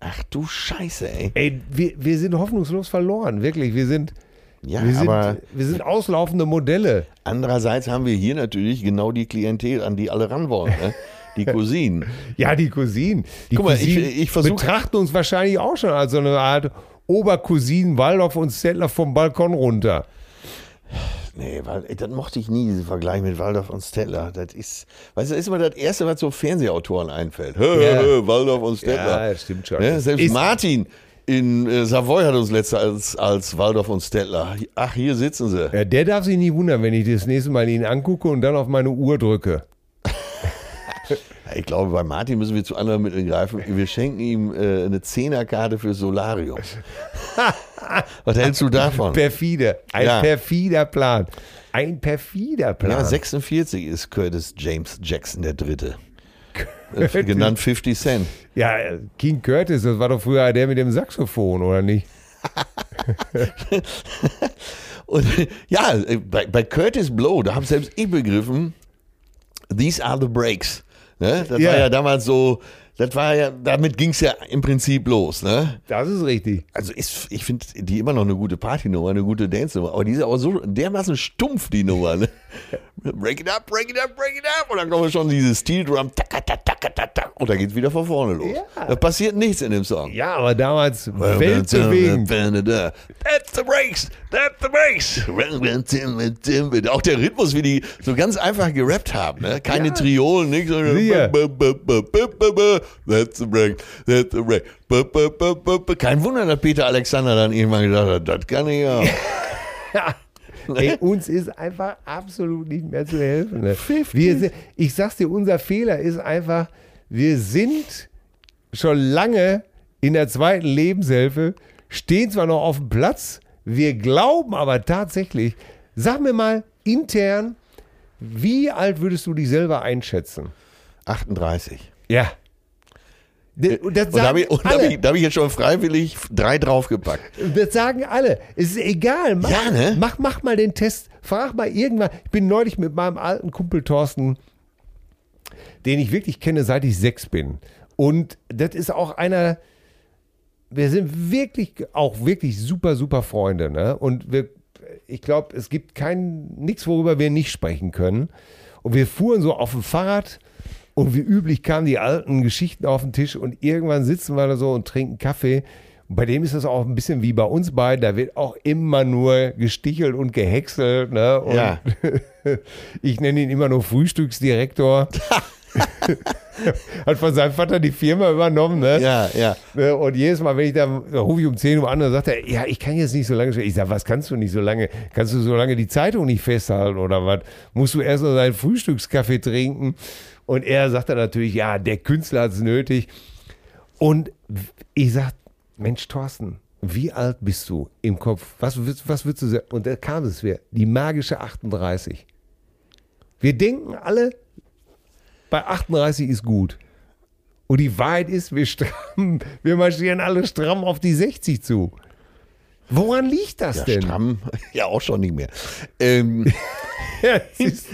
Ach du Scheiße, ey. ey, wir, wir sind hoffnungslos verloren, wirklich, wir sind, Ja, wir sind, aber wir sind auslaufende Modelle. andererseits haben wir hier natürlich genau die Klientel, an die alle ran wollen. Ne? Die Cousinen. Ja, die Cousinen. Die Guck mal, ich- Cousinen ich versuch- betrachten uns wahrscheinlich auch schon als so eine Art Obercousinen Waldorf und Stettler vom Balkon runter. nee, weil, das mochte ich nie, diesen Vergleich mit Waldorf und Stettler. Das ist, weißt du, das ist immer das Erste, was so Fernsehautoren einfällt. Hö, Ja. hö, Waldorf und Stettler. Ja, das stimmt schon. Ne? Selbst Ist- Martin in äh, Savoy hat uns letzter als, als Waldorf und Stettler. Ach, hier sitzen sie. Ja, der darf sich nie wundern, wenn ich das nächste Mal ihn angucke und dann auf meine Uhr drücke. Ich glaube, bei Martin müssen wir zu anderen Mitteln greifen. Wir schenken ihm äh, eine Zehnerkarte für Solarium. Was hältst du davon? Perfide. Ein Ja. perfider Plan. Ein perfider Plan. Ja, 46 ist Curtis James Jackson der Dritte. Äh, genannt 50 Cent. Ja, King Curtis, das war doch früher der mit dem Saxophon, oder nicht? Und ja, äh, bei, bei Curtis Blow, da habe selbst ich begriffen, these are the breaks. Ne? Das Ja. war ja damals so, das war ja, damit ging es ja im Prinzip los. Ne? Das ist richtig. Also ist, ich finde die immer noch eine gute Partynummer, eine gute Dance-Nummer, aber die ist aber so dermaßen stumpf, die Nummer. Ne? Break it up, break it up, break it up. Und dann kommt schon dieses Steel Drum, und da geht's wieder von vorne los. Ja. Da passiert nichts in dem Song. Ja, aber damals weltbewegend. That's the breaks, that's the breaks. Auch der Rhythmus, wie die so ganz einfach gerappt haben. Ne? Keine Ja. Triolen, nichts. That's the break, that's the break. Kein Wunder, dass Peter Alexander dann irgendwann gesagt hat, das kann ich ja. Ey, uns ist einfach absolut nicht mehr zu helfen. Ne? 50. Wir, sind- ich sag's dir, unser Fehler ist einfach, wir sind schon lange in der zweiten Lebenshilfe, stehen zwar noch auf dem Platz, wir glauben aber tatsächlich, sag mir mal intern, wie alt würdest du dich selber einschätzen? 38. Ja. Und das Und da habe ich, und hab hab ich jetzt schon freiwillig drei draufgepackt. Das sagen alle. Es ist egal. Mach, Ja, ne? mach, mach mal den Test. Frag mal irgendwann. Ich bin neulich mit meinem alten Kumpel Thorsten, den ich wirklich kenne, seit ich sechs bin. Und das ist auch einer, wir sind wirklich, auch wirklich super, super Freunde. Ne? Und wir, ich glaube, es gibt kein, nichts, worüber wir nicht sprechen können. Und wir fuhren so auf dem Fahrrad und wie üblich kamen die alten Geschichten auf den Tisch und irgendwann sitzen wir da so und trinken Kaffee. Und bei dem ist das auch ein bisschen wie bei uns beiden. Da wird auch immer nur gestichelt und gehäckselt. Ne? Und Ja. ich nenne ihn immer nur Frühstücksdirektor. Hat von seinem Vater die Firma übernommen. Ne? Ja, ja. Ne, Und jedes Mal, wenn ich da, da rufe ich um 10 Uhr an, dann sagt er, ja, ich kann jetzt nicht so lange. Ich sage, was kannst du nicht so lange? Kannst du so lange die Zeitung nicht festhalten oder was? Musst du erst noch deinen Frühstückskaffee trinken? Und er sagt dann natürlich, ja, der Künstler hat es nötig. Und ich sag, Mensch, Thorsten, wie alt bist du im Kopf? Was, würdest- was würdest du sagen? Und da kam es wieder, die magische 38. Wir denken alle, bei 38 ist gut. Und die Wahrheit ist, wir stramm, wir marschieren alle stramm auf die 60 zu. Woran liegt das Ja, denn? stramm. Ja, auch schon nicht mehr. Ähm, Ja, ist-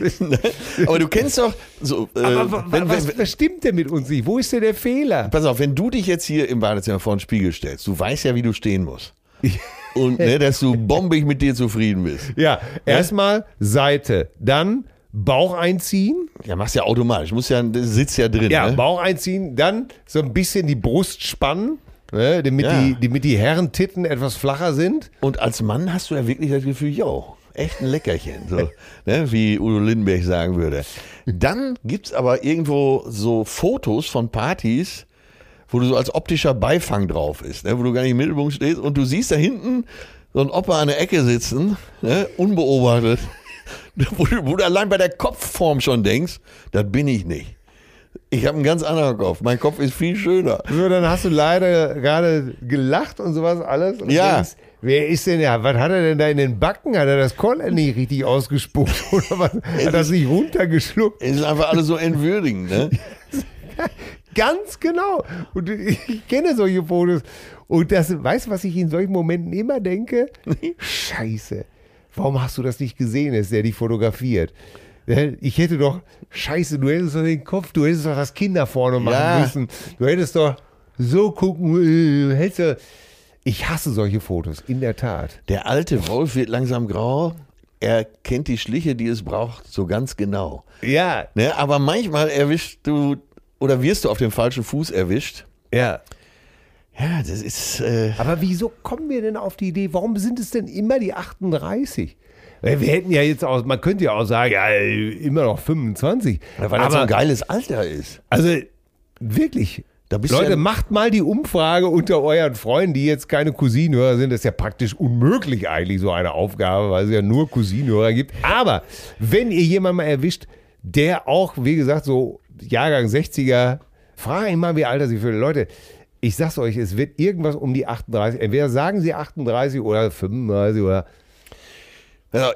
aber du kennst doch so. Äh, Aber wenn, was, wenn, was stimmt denn mit uns nicht? Wo ist denn der Fehler? pass auf, wenn du dich jetzt hier im Badezimmer vor den Spiegel stellst, du weißt ja, wie du stehen musst. Und ne, dass du bombig mit dir zufrieden bist. Ja, erstmal Seite, dann Bauch einziehen. Ja, machst ja automatisch. Muss ja, sitzt ja drin. Ja, ne? Bauch einziehen, dann so ein bisschen die Brust spannen, ne, damit, Ja. die, damit die Herrentitten etwas flacher sind. Und als Mann hast du ja wirklich das Gefühl, yo, echt ein Leckerchen, so, ne, wie Udo Lindenberg sagen würde. Dann gibt's aber irgendwo so Fotos von Partys, wo du so als optischer Beifang drauf ist, ne, wo du gar nicht im Mittelpunkt stehst und du siehst da hinten so ein Opa an der Ecke sitzen, ne, unbeobachtet, wo du, wo du allein bei der Kopfform schon denkst, das bin ich nicht. Ich habe einen ganz anderen Kopf. Mein Kopf ist viel schöner. So, dann hast du leider gerade gelacht und sowas alles. Und Ja. denkst, wer ist denn ja? Was hat er denn da in den Backen? Hat er das Koller nicht richtig ausgespuckt oder was? Hat das nicht runtergeschluckt? Es ist einfach alles so entwürdigend, ne? Ganz genau. Und ich kenne solche Fotos. Und das, weißt du, was ich in solchen Momenten immer denke? Scheiße. Warum hast du das nicht gesehen, ist der dich fotografiert? Ich hätte doch, scheiße, du hättest doch den Kopf, du hättest doch das Kind da vorne machen Ja. müssen. Du hättest doch so gucken, äh, hättest du, ich hasse solche Fotos, in der Tat. Der alte Wolf wird langsam grau. Er kennt die Schliche, die es braucht, so ganz genau. Ja, Ne? Aber manchmal erwischt du oder wirst du auf dem falschen Fuß erwischt. ja. Ja, das ist. Äh, Aber wieso kommen wir denn auf die Idee, warum sind es denn immer die 38? Wir hätten ja jetzt auch, man könnte ja auch sagen, ja, immer noch 25. Ja, weil das so ein geiles Alter ist. Also wirklich. Da bist Leute, ja- macht mal die Umfrage unter euren Freunden, die jetzt keine Cousinenhörer sind. Das ist ja praktisch unmöglich eigentlich so eine Aufgabe, weil es ja nur Cousinenhörer gibt. Aber wenn ihr jemanden mal erwischt, der auch, wie gesagt, so Jahrgang 60er, frage ihn mal, wie alt er sich fühlt. Leute, ich sag's euch, es wird irgendwas um die 38. Entweder sagen sie 38 oder 35 oder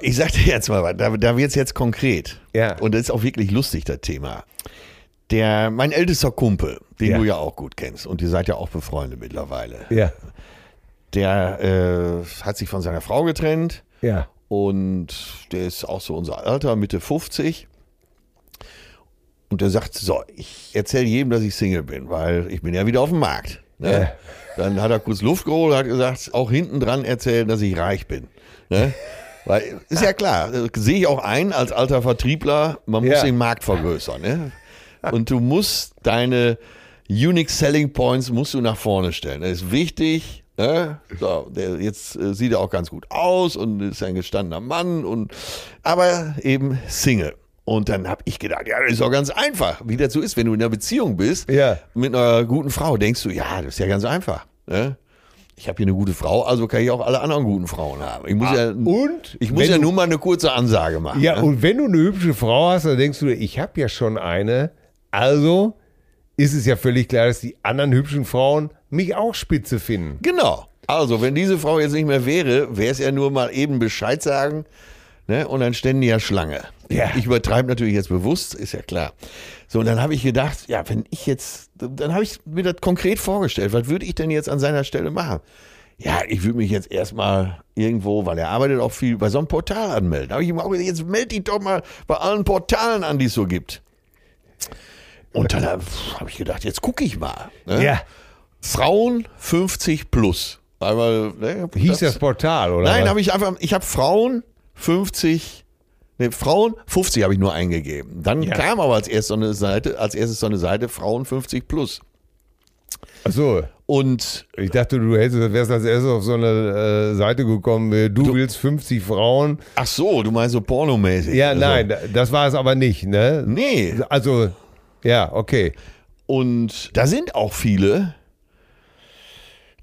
ich sag dir jetzt mal was, da, da wird's jetzt konkret. Ja. Und das ist auch wirklich lustig, das Thema. Der, mein ältester Kumpel, den Ja. du ja auch gut kennst und ihr seid ja auch befreundet mittlerweile, ja, der äh, hat sich von seiner Frau getrennt ja. und der ist auch so unser Alter, Mitte 50. Und der sagt, so, ich erzähle jedem, dass ich Single bin, weil ich bin ja wieder auf dem Markt. Ne? Ja. Dann hat er kurz Luft geholt, hat gesagt, auch hinten dran erzählen, dass ich reich bin. Ne? Weil, ist ja klar, sehe ich auch ein als alter Vertriebler, man muss Ja. den Markt vergrößern. Ne? Und du musst deine Unique Selling Points musst du nach vorne stellen. Das ist wichtig. Ne? So, der, jetzt äh, sieht er auch ganz gut aus und ist ein gestandener Mann und aber eben Single. Und dann habe ich gedacht, ja, das ist doch ganz einfach, wie das so ist, wenn du in einer Beziehung bist Ja. mit einer guten Frau, denkst du, ja, das ist ja ganz einfach. Ne? Ich habe hier eine gute Frau, also kann ich auch alle anderen guten Frauen haben. Ich muss ja, Ah, Und ich muss ja du- nur mal eine kurze Ansage machen. Ja, ne? und wenn du eine hübsche Frau hast, dann denkst du, ich habe ja schon eine. Also ist es ja völlig klar, dass die anderen hübschen Frauen mich auch spitze finden. Genau. Also, wenn diese Frau jetzt nicht mehr wäre, wäre es ja nur mal eben Bescheid sagen ne? und dann ständen die ja Schlange. Ja. Ich übertreibe natürlich jetzt bewusst, ist ja klar. So, und dann habe ich gedacht, ja, wenn ich jetzt, dann habe ich mir das konkret vorgestellt, was würde ich denn jetzt an seiner Stelle machen? Ja, ich würde mich jetzt erstmal irgendwo, weil er arbeitet auch viel, bei so einem Portal anmelden. Da habe ich ihm auch gesagt, jetzt melde dich doch mal bei allen Portalen an, die es so gibt. Und dann habe ich gedacht, jetzt gucke ich mal. Ne? Ja. Frauen 50 plus. Weil, ne, Hieß das, Portal, oder? Nein, habe ich einfach, ich habe Frauen 50, ne, Frauen 50 habe ich nur eingegeben. Dann Ja. kam aber als erstes so eine Seite, als erstes so eine Seite Frauen 50 plus. Ach so. Und Ich dachte, du hättest, wärst als erstes auf so eine äh, Seite gekommen, äh, du, willst 50 Frauen. ach so, du meinst so pornomäßig. Ja, Also, nein, das war es aber nicht, ne? Nee. Also, ja, okay. Und da sind auch viele.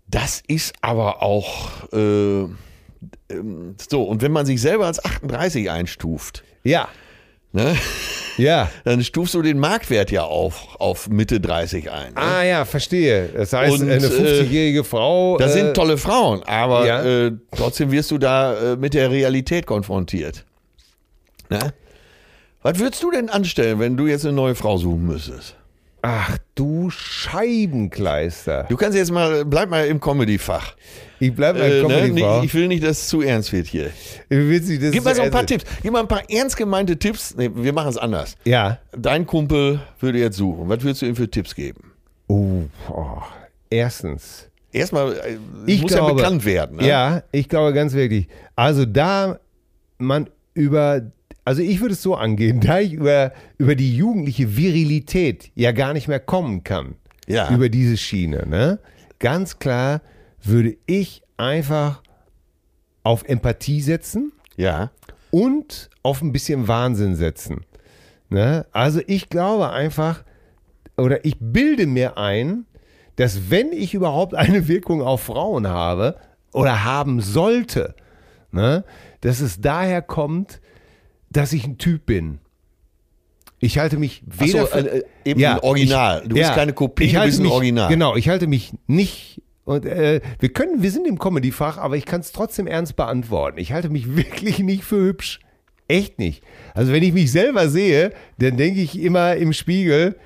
Das ist aber auch äh, ähm, so. Und wenn man sich selber als 38 einstuft, Ja, ne, ja. dann stufst du den Marktwert ja auf, auf Mitte 30 ein. Ne? Ah ja, verstehe. Das heißt, Und, eine äh, 50-jährige Frau. Das äh, sind tolle Frauen, aber Ja. äh, trotzdem wirst du da äh, mit der Realität konfrontiert. Ne? Was würdest du denn anstellen, wenn du jetzt eine neue Frau suchen müsstest? Ach du Scheibenkleister. Du kannst jetzt mal, bleib mal im Comedy-Fach. Ich bleibe Äh, beim ne? Comedy Nicht- Ich will nicht, dass es zu ernst wird hier. Das Gib mal so ein paar Tipps. Gib mal ein paar ernst gemeinte Tipps. Nee, wir machen es anders. Ja. Dein Kumpel würde jetzt suchen. Was würdest du ihm für Tipps geben? Oh, oh. Erstens. Erstmal, äh, Ich muss glaube, ja bekannt werden. Ne? Ja, ich glaube ganz wirklich. Also da man über, also ich würde es so angehen, da ich über, über die jugendliche Virilität ja gar nicht mehr kommen kann, Ja. über diese Schiene, ne? Ganz klar würde ich einfach auf Empathie setzen Ja. und auf ein bisschen Wahnsinn setzen. Ne? Also ich glaube einfach, oder ich bilde mir ein, dass wenn ich überhaupt eine Wirkung auf Frauen habe oder haben sollte, ne, dass es daher kommt, dass ich ein Typ bin. Ich halte mich Ach so, weder für, äh, äh, eben ein Original. Du bist keine Kopie, ich du bist ein mich, Original. Genau, ich halte mich nicht und äh, wir können, wir sind im Comedy-Fach, aber ich kann es trotzdem ernst beantworten. Ich halte mich wirklich nicht für hübsch. Echt nicht. Also wenn ich mich selber sehe, dann denke ich immer im Spiegel,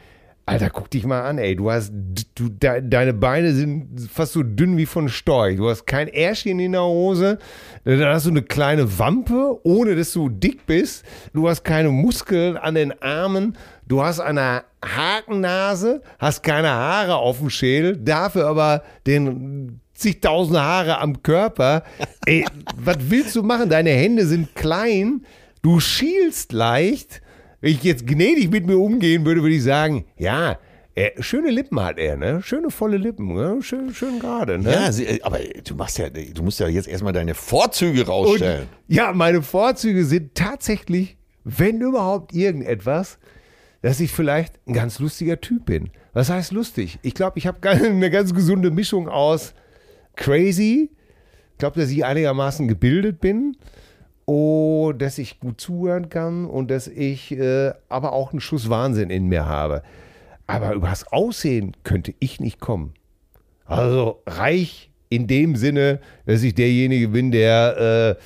Alter, guck dich mal an, ey. Du hast, du, de, deine Beine sind fast so dünn wie von Storch. Du hast kein Ärschchen in der Hose. Dann hast du eine kleine Wampe, ohne dass du dick bist. Du hast keine Muskeln an den Armen. Du hast eine Hakennase, hast keine Haare auf dem Schädel, dafür aber den zigtausend Haare am Körper. Ey, was willst du machen? Deine Hände sind klein. Du schielst leicht. Wenn ich jetzt gnädig mit mir umgehen würde, würde ich sagen, ja, Er, schöne Lippen hat er, ne? Schöne volle Lippen, ne? Schön, schön gerade, ne? Ja, sie, äh, aber du machst ja, du musst ja jetzt erstmal deine Vorzüge rausstellen. Und, ja, meine Vorzüge sind tatsächlich, wenn überhaupt irgendetwas, dass ich vielleicht ein ganz lustiger Typ bin. Was heißt lustig? Ich glaube, ich habe eine ganz gesunde Mischung aus crazy, ich glaube, dass ich einigermaßen gebildet bin, oh, dass ich gut zuhören kann und dass ich äh, aber auch einen Schuss Wahnsinn in mir habe. Aber über das Aussehen könnte ich nicht kommen. Also reich in dem Sinne, dass ich derjenige bin, der, äh,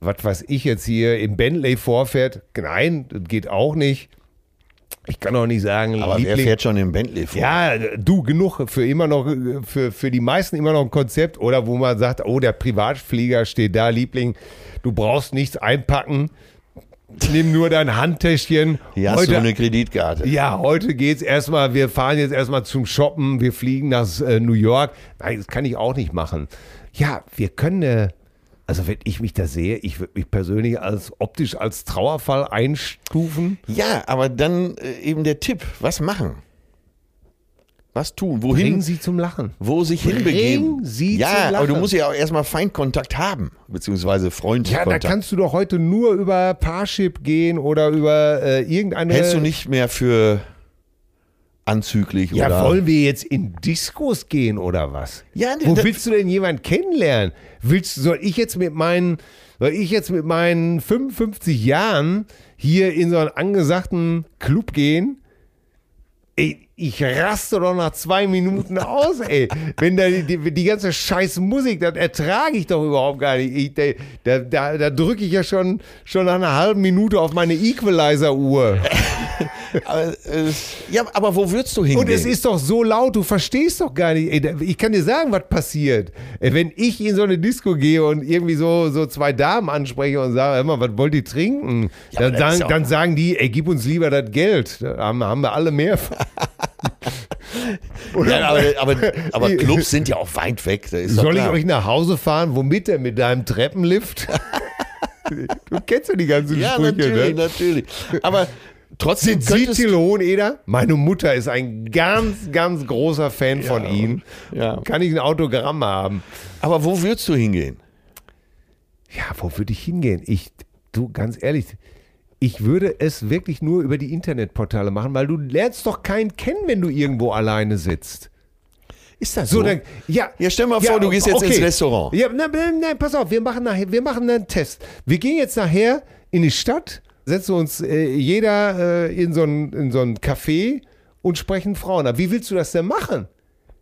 was weiß ich jetzt hier, im Bentley vorfährt. Nein, das geht auch nicht. Ich kann auch nicht sagen, aber Liebling, wer fährt schon im Bentley vor? Ja, du, genug für immer noch, für, für die meisten immer noch ein Konzept oder wo man sagt, oh, der Privatflieger steht da, Liebling, du brauchst nichts einpacken. Nimm nur dein Handtäschchen. Hier hast heute, du eine Kreditkarte. Ja, heute geht's erstmal, wir fahren jetzt erstmal zum Shoppen, wir fliegen nach äh, New York. Nein, das kann ich auch nicht machen. Ja, wir können äh, also wenn ich mich da sehe, ich würde mich persönlich als optisch als Trauerfall einstufen. Ja, aber dann äh, eben der Tipp, was machen? Was tun? Wohin? Bringen Sie zum Lachen. Wo sich Bringen hinbegeben. Sie ja, zum Lachen. aber du musst ja auch erstmal Feindkontakt haben, beziehungsweise Freundkontakt. Ja, da kannst du doch heute nur über Parship gehen oder über äh, irgendeine. Hältst du nicht mehr für anzüglich ja, oder. wollen wir jetzt in Diskos gehen oder was? Ja, Wo willst du denn jemanden kennenlernen? Willst, soll ich jetzt mit meinen, soll ich jetzt mit meinen 55 Jahren hier in so einen angesagten Club gehen? Ey, ich raste doch nach zwei Minuten aus, ey. Wenn da die, die, die ganze scheiß Musik, das ertrage ich doch überhaupt gar nicht. Ich, da da, da drücke ich ja schon, schon nach einer halben Minute auf meine Equalizer-Uhr. aber, äh, ja, aber wo würdest du hingehen? Und es ist doch so laut, du verstehst doch gar nicht. Ey, ich kann dir sagen, was passiert. Wenn ich in so eine Disco gehe und irgendwie so, so zwei Damen anspreche und sage, mal, was wollt ihr trinken? Ja, dann, sagen, dann sagen die, ey, gib uns lieber das Geld. Da haben, haben wir alle mehr. ja, aber, aber, aber, Clubs sind ja auch weit weg. Soll ich euch nach Hause fahren? Womit denn? Mit deinem Treppenlift? du kennst ja die ganzen ja, Sprüche, natürlich, ne? natürlich. Aber trotzdem Sind Sie Hoheneder? Meine Mutter ist ein ganz, ganz großer Fan ja, von Ihnen. Ja. Kann ich ein Autogramm haben? Aber wo würdest du hingehen? Ja, wo würde ich hingehen? Ich, du, ganz ehrlich, ich würde es wirklich nur über die Internetportale machen, weil du lernst doch keinen kennen, wenn du irgendwo alleine sitzt. Ist das so? so? Dann, ja, ja, stell mal vor, ja, du gehst jetzt okay. ins Restaurant. Ja, nein, nein, pass auf, wir machen, nachher, wir machen einen Test. Wir gehen jetzt nachher in die Stadt, setzen uns äh, jeder äh, in, so ein, in so ein Café und sprechen Frauen ab. Wie willst du das denn machen?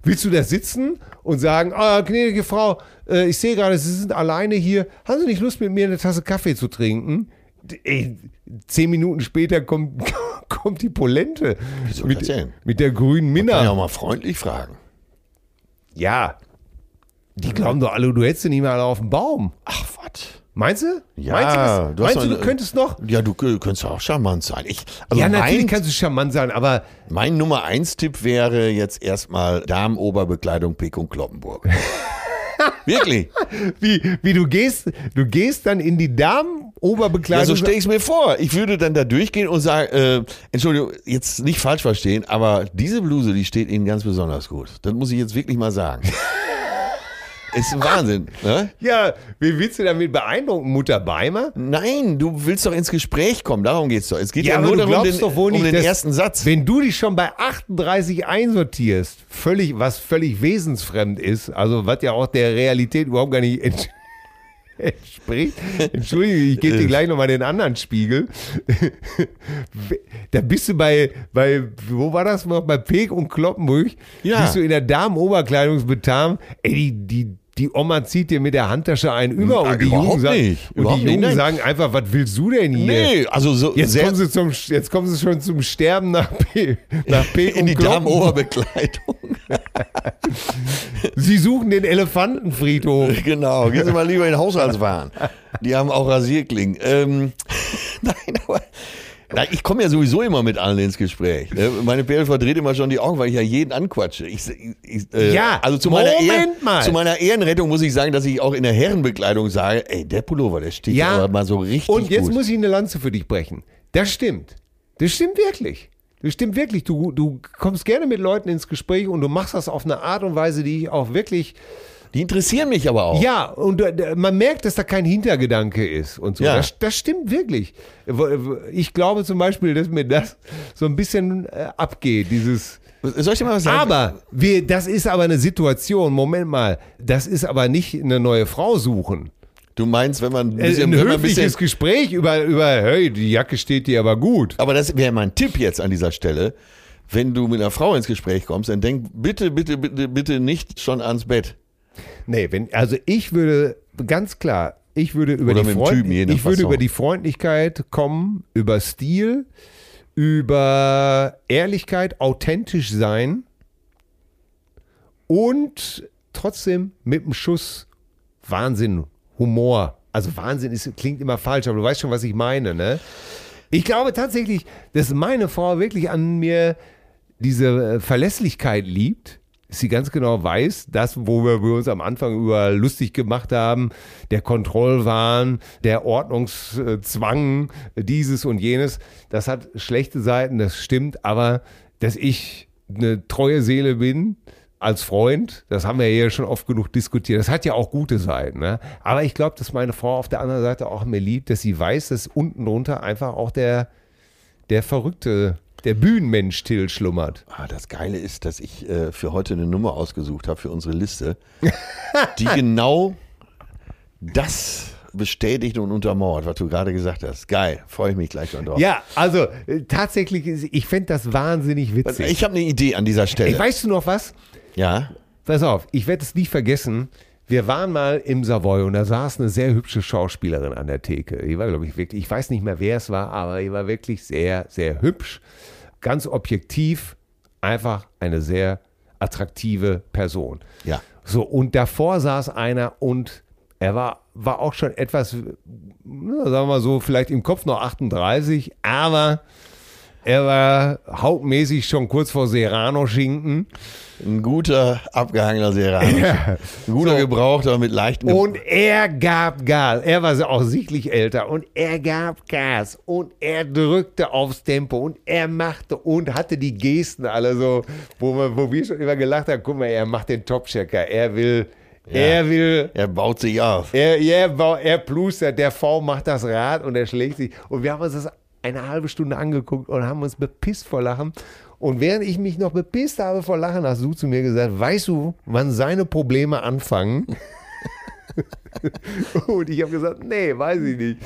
Willst du da sitzen und sagen, ah, gnädige Frau, äh, ich sehe gerade, Sie sind alleine hier. Haben Sie nicht Lust, mit mir eine Tasse Kaffee zu trinken? Ey, zehn Minuten später kommt, kommt die Polente. Wieso mit, mit der grünen Minna. Kann ja auch mal freundlich fragen. Ja. Die glauben doch alle, du hättest nicht mehr alle auf dem Baum. Ach, was? Meinst du? Ja, meinst du, du, meinst du, du könntest noch? Ja, du könntest auch charmant sein. Ich, also ja, natürlich mein, kannst du charmant sein, aber. Mein Nummer eins Tipp wäre jetzt erstmal Damenoberbekleidung Pick und Kloppenburg. Wirklich? Wie, wie du gehst, du gehst dann in die Damenoberbekleidung. Ja, so stelle ich es mir vor. Ich würde dann da durchgehen und sagen, äh, Entschuldigung, jetzt nicht falsch verstehen, aber diese Bluse, die steht Ihnen ganz besonders gut. Das muss ich jetzt wirklich mal sagen. Ist ein Wahnsinn. Ne? Ja, wie willst du damit beeindrucken, Mutter Beimer? Nein, du willst doch ins Gespräch kommen, darum geht es doch. Es geht ja, ja nur darum, den, doch wohl um nicht, den ersten Satz. Wenn du dich schon bei 38 einsortierst, völlig, was völlig wesensfremd ist, also was ja auch der Realität überhaupt gar nicht entspricht. Entschuldige, ich gebe dir gleich nochmal den anderen Spiegel. da bist du bei, bei, wo war das noch? Bei Peek und Kloppenburg. Ja. Bist du in der Damenoberkleidungsbetam. Ey, die, die, die Oma zieht dir mit der Handtasche einen über Na, und die Jungen, sagen, und die Jungen sagen einfach, was willst du denn hier? Nee, also so jetzt, kommen sie zum, jetzt kommen sie schon zum Sterben nach P, nach P In die Damenoberbekleidung. sie suchen den Elefantenfriedhof. Genau, gehen Sie mal lieber in den Haushaltswaren. Die haben auch Rasierklingen. Ähm, nein, aber na, ich komme ja sowieso immer mit allen ins Gespräch. Ne? Meine Perle verdreht immer schon die Augen, weil ich ja jeden anquatsche. Ich, ich, äh, ja, also zu meiner, Ehren, zu meiner, Ehrenrettung muss ich sagen, dass ich auch in der Herrenbekleidung sage, ey, der Pullover, der steht ja aber mal so richtig Und jetzt gut. muss ich eine Lanze für dich brechen. Das stimmt. Das stimmt wirklich. Das stimmt wirklich. Du, du kommst gerne mit Leuten ins Gespräch und du machst das auf eine Art und Weise, die ich auch wirklich. Die interessieren mich aber auch. Ja, und äh, man merkt, dass da kein Hintergedanke ist und so. Ja. Das, das stimmt wirklich. Ich glaube zum Beispiel, dass mir das so ein bisschen äh, abgeht, dieses. Soll ich dir mal was sagen? Aber wir, das ist aber eine Situation, Moment mal, das ist aber nicht eine neue Frau suchen. du meinst, wenn man ein Äh, bisschen, ein wenn man ein höfliches bisschen Gespräch über, über, hey, die Jacke steht dir aber gut. aber das wäre mein Tipp jetzt an dieser Stelle. Wenn du mit einer Frau ins Gespräch kommst, dann denk bitte, bitte, bitte, bitte nicht schon ans Bett. Nee, wenn, also ich würde ganz klar, ich würde über, Oder die, Freund, Typen, ich würde über die Freundlichkeit kommen, über Stil, über Ehrlichkeit, authentisch sein und trotzdem mit einem Schuss Wahnsinn, Humor. Also Wahnsinn ist, klingt immer falsch, aber du weißt schon, was ich meine, ne? Ich glaube tatsächlich, dass meine Frau wirklich an mir diese äh, Verlässlichkeit liebt, sie ganz genau weiß, das, wo wir uns am Anfang über lustig gemacht haben, der Kontrollwahn, der Ordnungszwang, dieses und jenes, das hat schlechte Seiten, das stimmt, aber dass ich eine treue Seele bin, als Freund, das haben wir ja schon oft genug diskutiert, das hat ja auch gute Seiten. Ne? Aber ich glaube, dass meine Frau auf der anderen Seite auch mir liebt, dass sie weiß, dass unten drunter einfach auch der, der verrückte, der Bühnenmensch Till schlummert. Ah, das Geile ist, dass ich äh, für heute eine Nummer ausgesucht habe für unsere Liste, die genau das bestätigt und untermauert, was du gerade gesagt hast. Geil, freue ich mich gleich schon drauf. Ja, also äh, tatsächlich, ich fände das wahnsinnig witzig. Ich habe eine Idee an dieser Stelle. Ey, weißt du noch was? ja, Pass auf, ich werde es nie vergessen. Wir waren mal im Savoy und da saß eine sehr hübsche Schauspielerin an der Theke. Die war, glaube ich, wirklich, ich weiß nicht mehr, wer es war, aber die war wirklich sehr, sehr hübsch. Ganz objektiv, einfach eine sehr attraktive Person. ja. So, und davor saß einer und er war, war auch schon etwas, sagen wir mal so, vielleicht im Kopf noch 38, aber er war hauptmäßig schon kurz vor Serrano-Schinken. Ein guter, abgehangener Serrano. Ein guter Gebrauchter mit leichten Ge Und er gab Gas. Er war auch sichtlich älter und er gab Gas und er drückte aufs Tempo und er machte und hatte die Gesten alle so, wo, wir, wo wir schon immer gelacht haben, guck mal, er macht den Topchecker, er will, er will, Er baut sich auf. er, er, er plustert, der V macht das Rad und er schlägt sich. Und wir haben uns das eine halbe Stunde angeguckt und haben uns bepisst vor Lachen. Und während ich mich noch bepisst habe vor Lachen, hast du zu mir gesagt, weißt du, wann seine Probleme anfangen? und ich habe gesagt, nee, weiß ich nicht.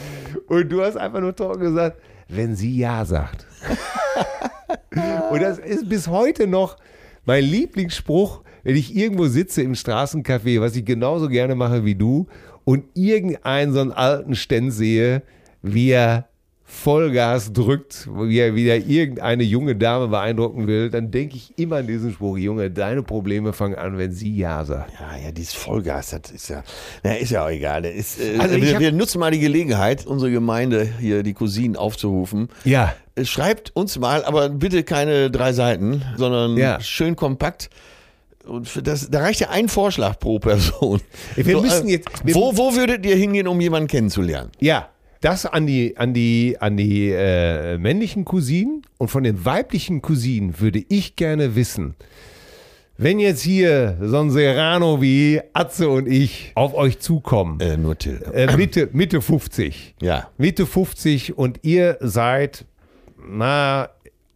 Und du hast einfach nur trocken gesagt, wenn sie Ja sagt. und das ist bis heute noch mein Lieblingsspruch, wenn ich irgendwo sitze im Straßencafé, was ich genauso gerne mache wie du, und irgendeinen so einen alten Ständ sehe, wie er Vollgas drückt, wie er wieder irgendeine junge Dame beeindrucken will, dann denke ich immer an diesen Spruch, Junge, deine Probleme fangen an, wenn sie Ja sagt. Ja, ja, dieses Vollgas, das ist ja, na, ist ja auch egal. Ist, äh, Also ich wir, hab- wir nutzen mal die Gelegenheit, unsere Gemeinde hier, die Cousinen, aufzurufen. Ja. Äh, Schreibt uns mal, aber bitte keine drei Seiten, sondern Ja. schön kompakt. Und das, da reicht ja ein Vorschlag pro Person. Wir müssen jetzt- wir- wo, wo würdet ihr hingehen, um jemanden kennenzulernen? Ja, das an die, an die, an die äh, männlichen Cousinen und von den weiblichen Cousinen würde ich gerne wissen, wenn jetzt hier so ein Serrano wie Atze und ich auf euch zukommen, Äh, nur Till. äh, Mitte, Mitte 50, Ja. Mitte 50 und ihr seid, na,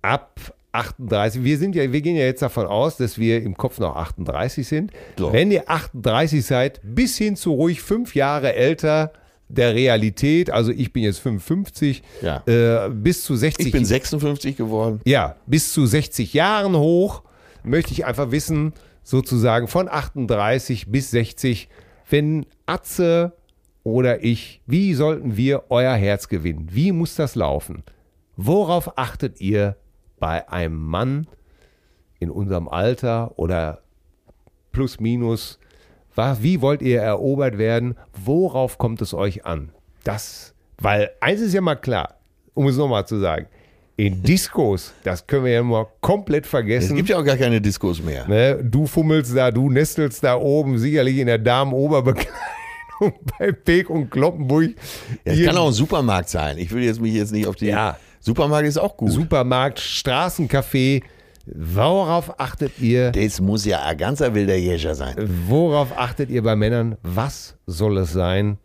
ab 38. Wir sind ja, wir gehen ja jetzt davon aus, dass wir im Kopf noch 38 sind. So. Wenn ihr 38 seid, bis hin zu ruhig fünf Jahre älter der Realität, also ich bin jetzt 55, Ja. äh, bis zu 60 Ich bin 56 geworden. ja, bis zu 60 Jahren hoch, möchte ich einfach wissen, sozusagen von 38 bis 60, wenn Atze oder ich, wie sollten wir euer Herz gewinnen? Wie muss das laufen? Worauf achtet ihr bei einem Mann in unserem Alter oder plus minus? Wie wollt ihr erobert werden? Worauf kommt es euch an? Das, weil eins ist ja mal klar, um es nochmal zu sagen, in Diskos, das können wir ja mal komplett Es vergessen. gibt ja auch gar keine Diskos mehr. Ne, du fummelst da, du nestelst da oben, sicherlich in der Damenoberbekleidung bei Peek und Kloppenburg. Ja, es kann auch ein Supermarkt sein. Ich will jetzt mich jetzt nicht auf die Ja. Supermarkt ist auch gut. Supermarkt, Straßencafé. Worauf achtet ihr? Das muss ja ein ganzer wilder Jäger sein. Worauf achtet ihr bei Männern? Was soll es sein?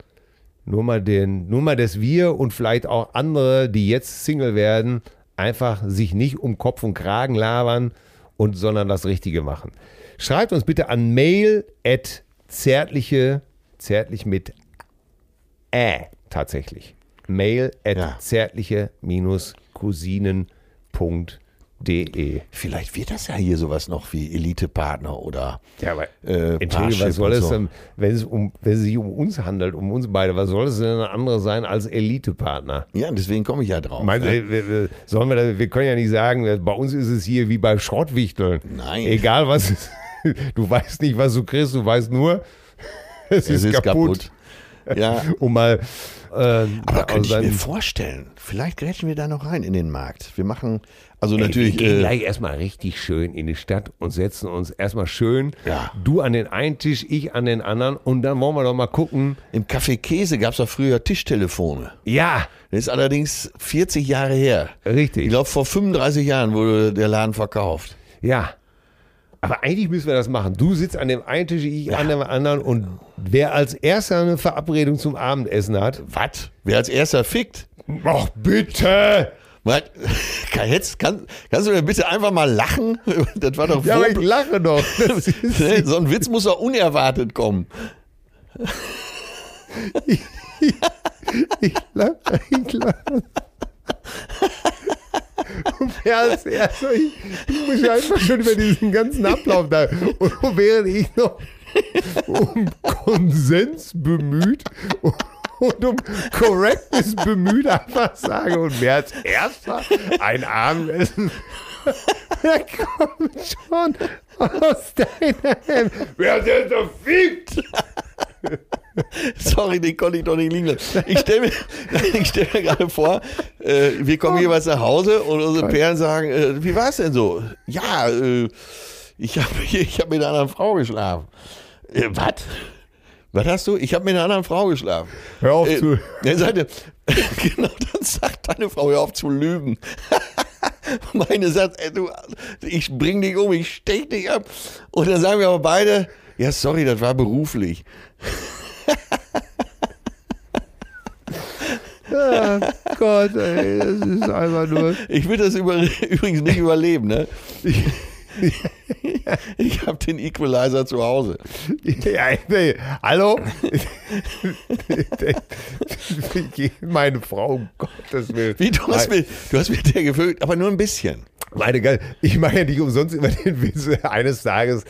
Nur mal den, nur mal, dass wir und vielleicht auch andere, die jetzt Single werden, einfach sich nicht um Kopf und Kragen labern und sondern das Richtige machen. Schreibt uns bitte an mail at zärtliche, zärtlich mit Ä tatsächlich. Mail at Ja. zärtliche-cousinen.de. Vielleicht wird das ja hier sowas noch wie Elite-Partner oder Ja, aber äh, Entschuldigung, was soll es so. denn, wenn es, um, wenn es sich um uns handelt, um uns beide, was soll es denn eine andere sein als Elite-Partner? Ja, deswegen komme ich ja drauf. Mein, ne? wir, wir, sollen wir, da, wir können ja nicht sagen, äh, bei uns ist es hier wie bei Schrottwichteln. Nein. Egal was es, du weißt nicht, was du kriegst, du weißt nur, es, es ist, kaputt. Ja, Um mal, äh, aber könnte ich mir vorstellen, vielleicht grätschen wir da noch rein in den Markt. Wir machen, also Ey, natürlich, wir gehen äh, gleich erstmal richtig schön in die Stadt und setzen uns erstmal schön, Ja. du an den einen Tisch, ich an den anderen und dann wollen wir doch mal gucken. im Café Käse gab es doch früher Tischtelefone. Ja, Das ist allerdings 40 Jahre her. richtig. Ich glaube, vor 35 Jahren wurde der Laden verkauft. Ja. Aber eigentlich müssen wir das machen. Du sitzt an dem einen Tisch, ich an dem anderen und wer als erster eine Verabredung zum Abendessen hat. Was? Wer als erster fickt? Ach bitte! Jetzt, kann, kannst du mir bitte einfach mal lachen? Das war doch Ja, aber ich lache doch. Ne, So ein Witz muss doch unerwartet kommen. ich lache, ich lache. Und als erster, ich, ich muss ja einfach schon über diesen ganzen Ablauf da. Und während ich noch um Konsens bemüht und um Correctness bemüht einfach sage und wer als erster ein Abendessen, der kommt schon aus deiner Hand. Wer denn so fickt? Sorry, den konnte ich doch nicht liegen lassen. Ich stelle mir, ich stell mir gerade vor, äh, wir kommen jeweils nach Hause und unsere Perlen sagen, äh, wie war es denn so? Ja, äh, ich habe ich hab mit einer anderen Frau geschlafen. Äh, was? Was hast du? Ich habe mit einer anderen Frau geschlafen. Hör auf Äh, zu. Dann sagte, genau, dann sagt deine Frau, hör auf zu lügen. Meine sagt, ey, du, ich bring dich um, ich stech dich ab. Und dann sagen wir aber beide, ja, sorry, das war beruflich. Ja, Gott, ey, das ist einfach nur. Ich will das über, übrigens nicht überleben, ne? Ich, ich habe den Equalizer zu Hause. Ja, nee, hallo? Meine Frau, um Gottes Willen. Wie, du hast, mir, du hast mir der gewöhnt, aber nur ein bisschen. Meine Geil, ich mache ja nicht umsonst immer den Witz eines Tages.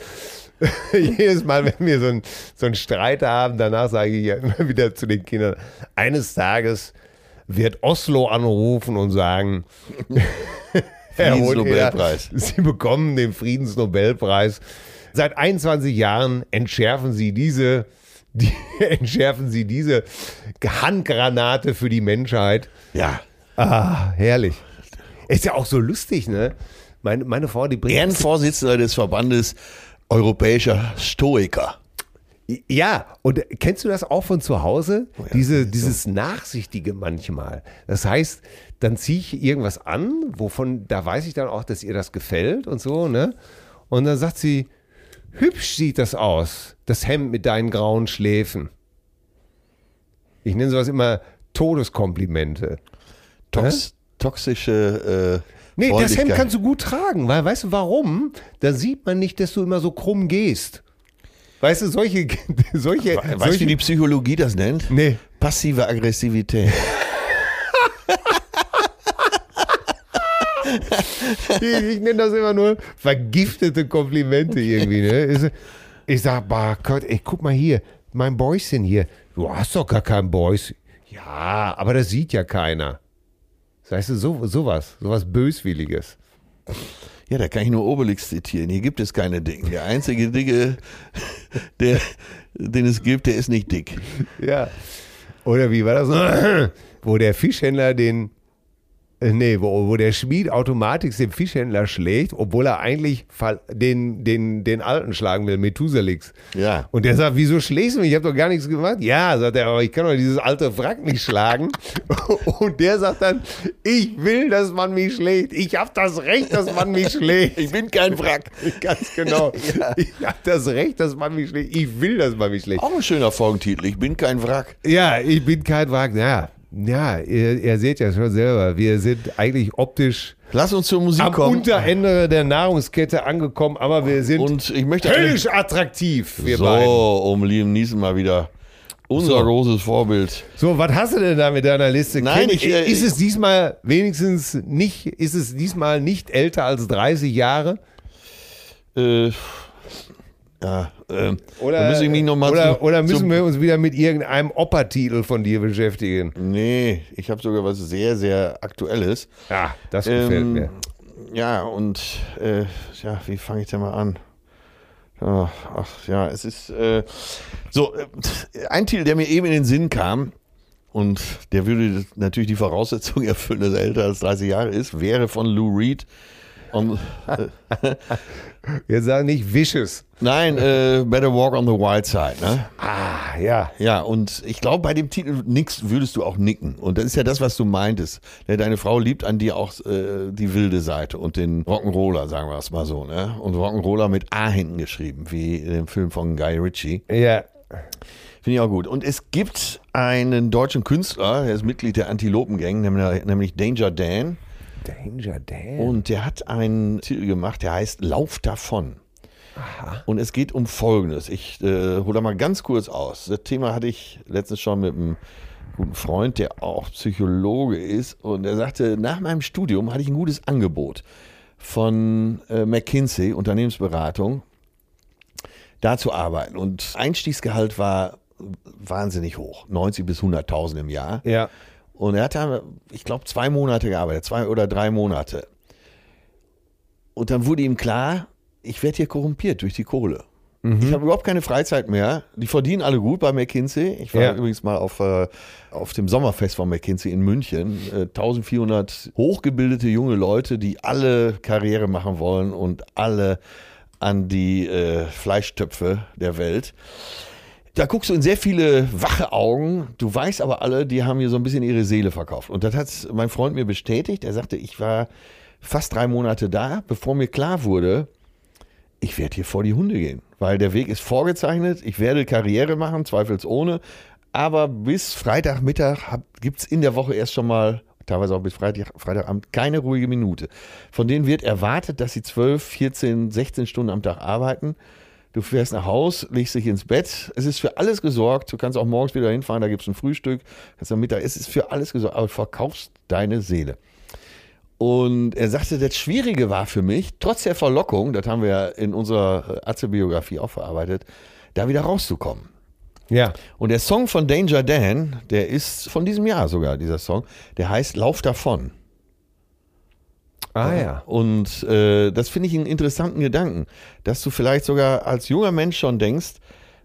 Jedes Mal, wenn wir so einen so einen Streit haben, danach sage ich ja immer wieder zu den Kindern, eines Tages wird Oslo anrufen und sagen, Herr. Sie bekommen den Friedensnobelpreis. Seit 21 Jahren entschärfen Sie diese, die, entschärfen Sie diese Handgranate für die Menschheit. Ja. Ah, herrlich. Ist ja auch so lustig, ne? Meine, meine Frau, die bringt. Ehrenvorsitzender des Verbandes Europäischer Stoiker. Ja, und kennst du das auch von zu Hause? Oh ja, Diese, so. dieses Nachsichtige manchmal. Das heißt, dann ziehe ich irgendwas an, wovon, da weiß ich dann auch, dass ihr das gefällt und so, ne? Und dann sagt sie, hübsch sieht das aus, das Hemd mit deinen grauen Schläfen. Ich nenne sowas immer Todeskomplimente. Tox, toxische äh, Nee, das Hemd kannst du gut tragen, weil weißt du warum? Da sieht man nicht, dass du immer so krumm gehst. Weißt du, solche, solche, Weißt du, solche wie die Psychologie das nennt? Nee. Passive Aggressivität. ich, nenne das immer nur vergiftete Komplimente irgendwie. Ne? Ich sag, bah Gott, ey, guck mal hier, mein Bäuschen hier. Du hast doch gar kein Bäus. Ja, aber das sieht ja keiner. Weißt du, so, sowas, sowas Böswilliges. Ja, da kann ich nur Obelix zitieren. Hier gibt es keine Dicken. Der einzige Dicke, der, den es gibt, der ist nicht dick. Ja. Oder wie war das? Wo der Fischhändler den Nee, wo, wo der Schmied automatisch den Fischhändler schlägt, obwohl er eigentlich den, den, den Alten schlagen will, Methuselix. Ja. Und der sagt, wieso schlägst du mich? Ich habe doch gar nichts gemacht. Ja, sagt er, aber ich kann doch dieses alte Wrack nicht schlagen. Und der sagt dann, ich will, dass man mich schlägt. Ich habe das Recht, dass man mich schlägt. Ich bin kein Wrack. Ganz genau. Ich habe das Recht, dass man mich schlägt. Ich will, dass man mich schlägt. Auch ein schöner Folgentitel. Ich bin kein Wrack. Ja, ich bin kein Wrack. Ja, ja ihr, ihr seht ja schon selber, wir sind eigentlich optisch Lass uns zur Musik am kommen. Unterende der Nahrungskette angekommen, aber wir sind Und ich möchte höllisch attraktiv, wir so, beiden. um Liam Neeson mal wieder. Unser So. großes Vorbild. So, was hast du denn da mit deiner Liste? Nein, ich, äh, ist es diesmal wenigstens nicht, ist es diesmal nicht älter als 30 Jahre? Äh, ja, ähm, Oder, noch mal oder, zu, oder müssen wir uns wieder mit irgendeinem Opertitel von dir beschäftigen? Nee, ich habe sogar was sehr, sehr Aktuelles. Ja, das gefällt Ähm, mir. Ja, und äh, ja, wie fange ich denn mal an? Ach, ach ja, es ist äh, so äh, ein Titel, der mir eben in den Sinn kam und der würde natürlich die Voraussetzung erfüllen, dass er älter als 30 Jahre ist, wäre von Lou Reed. Äh, Wir sagen nicht Vicious. Nein, äh, Better Walk on the Wild Side. Ne? Ah, ja. Ja, und ich glaube, bei dem Titel nix würdest du auch nicken. Und das ist ja das, was du meintest. Ja, Deine Frau liebt an dir auch äh, die wilde Seite und den Rock'n'Roller, sagen wir es mal so. Ne? Und Rock'n'Roller mit A hinten geschrieben, wie in dem Film von Guy Ritchie. Ja. Finde ich auch gut. Und es gibt einen deutschen Künstler, der ist Mitglied der Antilopen-Gang, nämlich Danger Dan. Danger Dan. Und der hat einen Titel gemacht, der heißt Lauf davon. Und es geht um Folgendes. Ich äh, hole da mal ganz kurz aus. Das Thema hatte ich letztens schon mit einem guten Freund, der auch Psychologe ist. Und er sagte, nach meinem Studium hatte ich ein gutes Angebot von äh, McKinsey, Unternehmensberatung, da zu arbeiten. Und Einstiegsgehalt war wahnsinnig hoch, 90 bis 100.000 im Jahr. ja. Und er hat da, ich glaube, zwei Monate gearbeitet, zwei oder drei Monate. Und dann wurde ihm klar, ich werde hier korrumpiert durch die Kohle. Ich habe überhaupt keine Freizeit mehr. Die verdienen alle gut bei McKinsey. Ich war Ja. übrigens mal auf, äh, auf dem Sommerfest von McKinsey in München. Äh, 1400 hochgebildete junge Leute, die alle Karriere machen wollen und alle an die äh, Fleischtöpfe der Welt. Da guckst du in sehr viele wache Augen. Du weißt aber alle, die haben hier so ein bisschen ihre Seele verkauft. Und das hat mein Freund mir bestätigt. Er sagte, ich war fast drei Monate da, bevor mir klar wurde, ich werde hier vor die Hunde gehen. Weil der Weg ist vorgezeichnet. Ich werde Karriere machen, zweifelsohne. Aber bis Freitagmittag gibt es in der Woche erst schon mal, teilweise auch bis Freitag, Freitagabend, keine ruhige Minute. Von denen wird erwartet, dass sie 12, 14, 16 Stunden am Tag arbeiten. Du fährst nach Haus, legst dich ins Bett. Es ist für alles gesorgt. Du kannst auch morgens wieder hinfahren, da gibt es ein Frühstück. Kannst am Mittag, es ist für alles gesorgt. Aber du verkaufst deine Seele. Und er sagte, das Schwierige war für mich, trotz der Verlockung, das haben wir ja in unserer Atze-Biografie auch verarbeitet, da wieder rauszukommen. Ja. Und der Song von Danger Dan, der ist von diesem Jahr sogar, dieser Song, der heißt Lauf davon. Ah, ja. Und äh, das finde ich einen interessanten Gedanken, dass du vielleicht sogar als junger Mensch schon denkst,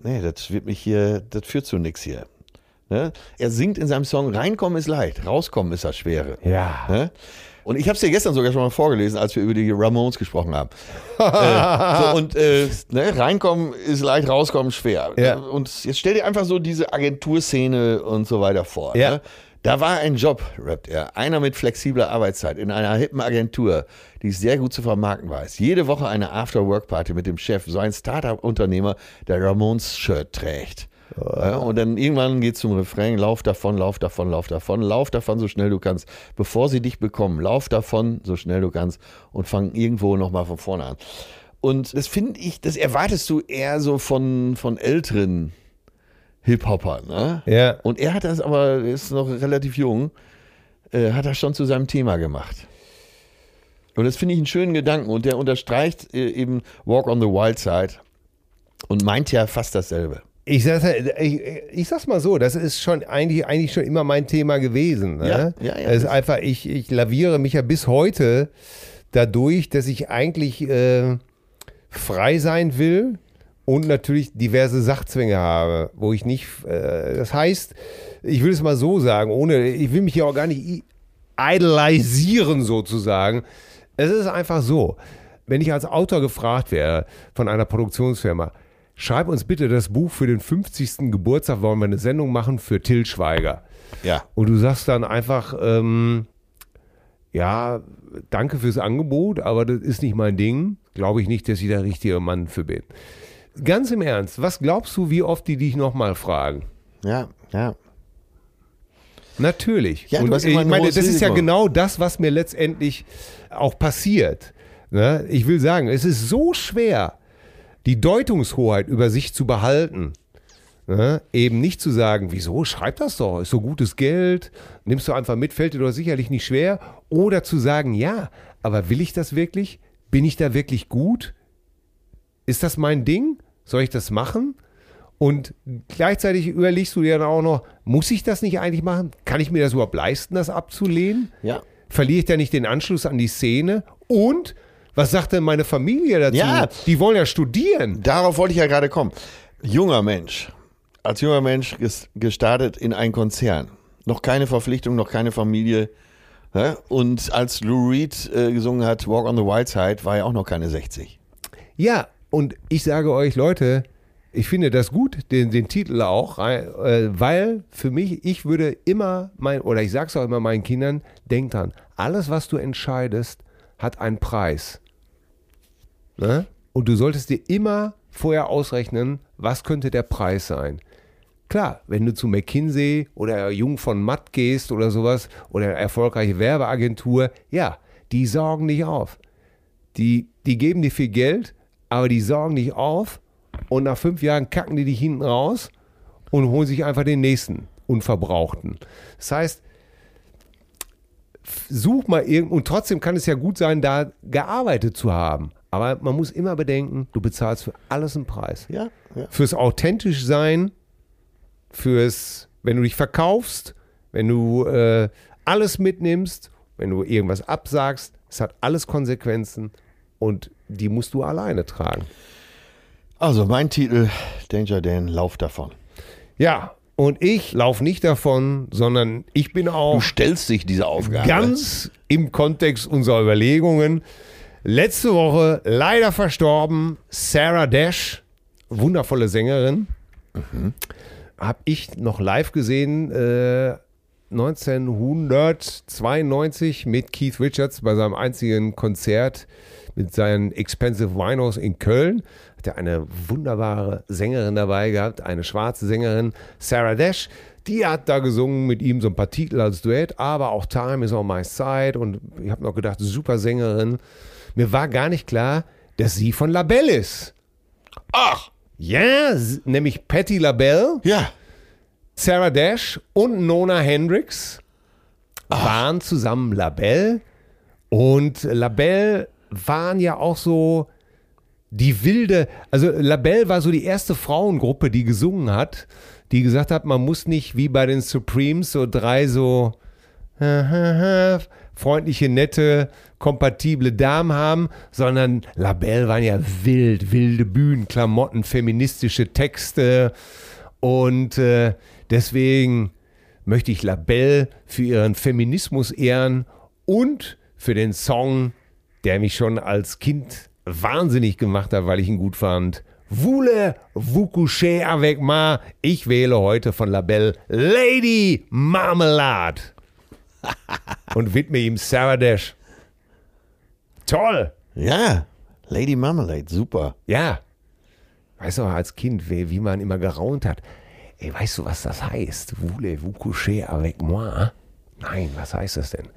nee, das wird mich hier, das führt zu nichts hier. Ne? Er singt in seinem Song, reinkommen ist leicht, rauskommen ist das Schwere. Ja. Ne? Und ich habe es dir gestern sogar schon mal vorgelesen, als wir über die Ramones gesprochen haben. äh, so, und äh, ne, reinkommen ist leicht, rauskommen schwer. Ja. Und jetzt stell dir einfach so diese Agenturszene und so weiter vor. Ja. Ne? Da war ein Job, rappt er, einer mit flexibler Arbeitszeit in einer hippen Agentur, die es sehr gut zu vermarkten weiß. Jede Woche eine After-Work-Party mit dem Chef, so ein Startup-Unternehmer, der Ramones-Shirt trägt. Ja, und dann irgendwann geht zum Refrain, lauf davon, lauf davon, lauf davon, lauf davon so schnell du kannst, bevor sie dich bekommen, lauf davon so schnell du kannst und fang irgendwo nochmal von vorne an. Und das finde ich, das erwartest du eher so von, von älteren Hip-Hoppern. Ne? Ja. Und er hat das aber, er ist noch relativ jung, äh, hat das schon zu seinem Thema gemacht. Und das finde ich einen schönen Gedanken und der unterstreicht äh, eben Walk on the Wild Side und meint ja fast dasselbe. Ich sag's, ich, ich sag's mal so, das ist schon eigentlich, eigentlich schon immer mein Thema gewesen. Ne? Ja, ja, ja. Es ist einfach, ich, ich laviere mich ja bis heute dadurch, dass ich eigentlich äh, frei sein will und natürlich diverse Sachzwänge habe, wo ich nicht, äh, das heißt, ich will es mal so sagen, ohne, ich will mich ja auch gar nicht idolisieren sozusagen. Es ist einfach so, wenn ich als Autor gefragt wäre von einer Produktionsfirma, schreib uns bitte das Buch für den 50. Geburtstag, wollen wir eine Sendung machen für Till Schweiger. Ja. Und du sagst dann einfach, ähm, ja, danke fürs Angebot, aber das ist nicht mein Ding. Glaube ich nicht, dass ich der richtige Mann für bin. Ganz im Ernst, was glaubst du, wie oft die dich nochmal fragen? Ja, ja. Natürlich. Ja, und ich meine, das ist ja genau das, was mir letztendlich auch passiert. Ne? Ich will sagen, es ist so schwer, die Deutungshoheit über sich zu behalten. Ne? Eben nicht zu sagen, wieso, schreib das doch, ist so gutes Geld, nimmst du einfach mit, fällt dir doch sicherlich nicht schwer. Oder zu sagen, ja, aber will ich das wirklich? Bin ich da wirklich gut? Ist das mein Ding? Soll ich das machen? Und gleichzeitig überlegst du dir dann auch noch, muss ich das nicht eigentlich machen? Kann ich mir das überhaupt leisten, das abzulehnen? Ja. Verliere ich da nicht den Anschluss an die Szene? Und was sagt denn meine Familie dazu? Ja. Die wollen ja studieren. Darauf wollte ich ja gerade kommen. Junger Mensch, als junger Mensch ges- gestartet in einen Konzern. Noch keine Verpflichtung, noch keine Familie. Ne? Und als Lou Reed äh, gesungen hat, Walk on the Wild Side, war er auch noch keine 60. Ja, und ich sage euch, Leute, ich finde das gut, den, den Titel auch, äh, weil für mich, ich würde immer mein, oder ich sage es auch immer meinen Kindern, denk dran, alles, was du entscheidest, hat einen Preis. Ne? Und du solltest dir immer vorher ausrechnen, was könnte der Preis sein. Klar, wenn du zu McKinsey oder Jung von Matt gehst oder sowas oder eine erfolgreiche Werbeagentur, ja, die sorgen nicht auf. Die, die geben dir viel Geld, aber die sorgen nicht auf und nach fünf Jahren kacken die dich hinten raus und holen sich einfach den nächsten Unverbrauchten. Das heißt, such mal irgend und trotzdem kann es ja gut sein, da gearbeitet zu haben. Aber man muss immer bedenken, du bezahlst für alles einen Preis. Ja, ja. Fürs authentisch sein, fürs, wenn du dich verkaufst, wenn du äh, alles mitnimmst, wenn du irgendwas absagst, es hat alles Konsequenzen und die musst du alleine tragen. Also mein Titel, Danger Dan, Lauf davon. Ja, und ich laufe nicht davon, sondern ich bin Du auch stellst dich dieser Aufgabe. ganz im Kontext unserer Überlegungen. Letzte Woche leider verstorben Sarah Dash, wundervolle Sängerin. Habe ich noch live gesehen, äh, 1992 mit Keith Richards bei seinem einzigen Konzert mit seinen Expensive Winos in Köln. Hat er eine wunderbare Sängerin dabei gehabt, eine schwarze Sängerin, Sarah Dash. Die hat da gesungen mit ihm so ein paar Titel als Duett, aber auch Time is on my side. Und ich habe noch gedacht, super Sängerin. Mir war gar nicht klar, dass sie von LaBelle ist. Ach, Ja, nämlich Patti LaBelle. ja. Sarah Dash und Nona Hendricks waren zusammen Labelle. Und Labelle waren ja auch so die wilde, also Labelle war so die erste Frauengruppe, die gesungen hat, die gesagt hat, man muss nicht wie bei den Supremes so drei so freundliche, nette, kompatible Damen haben, sondern Labelle waren ja wild, wilde Bühnen, Klamotten, feministische Texte. Und äh, deswegen möchte ich Labelle für ihren Feminismus ehren und für den Song, der mich schon als Kind wahnsinnig gemacht hat, weil ich ihn gut fand. Voulez vous coucher avec moi? Ich wähle heute von Labelle Lady Marmelade und widme ihm Sarah Dash. Toll! Ja, Lady Marmalade, super. Ja. Weißt du, als Kind, wie, wie man immer geraunt hat. Ey, weißt du, was das heißt? Voulez-vous coucher avec moi? Nein, was heißt das denn?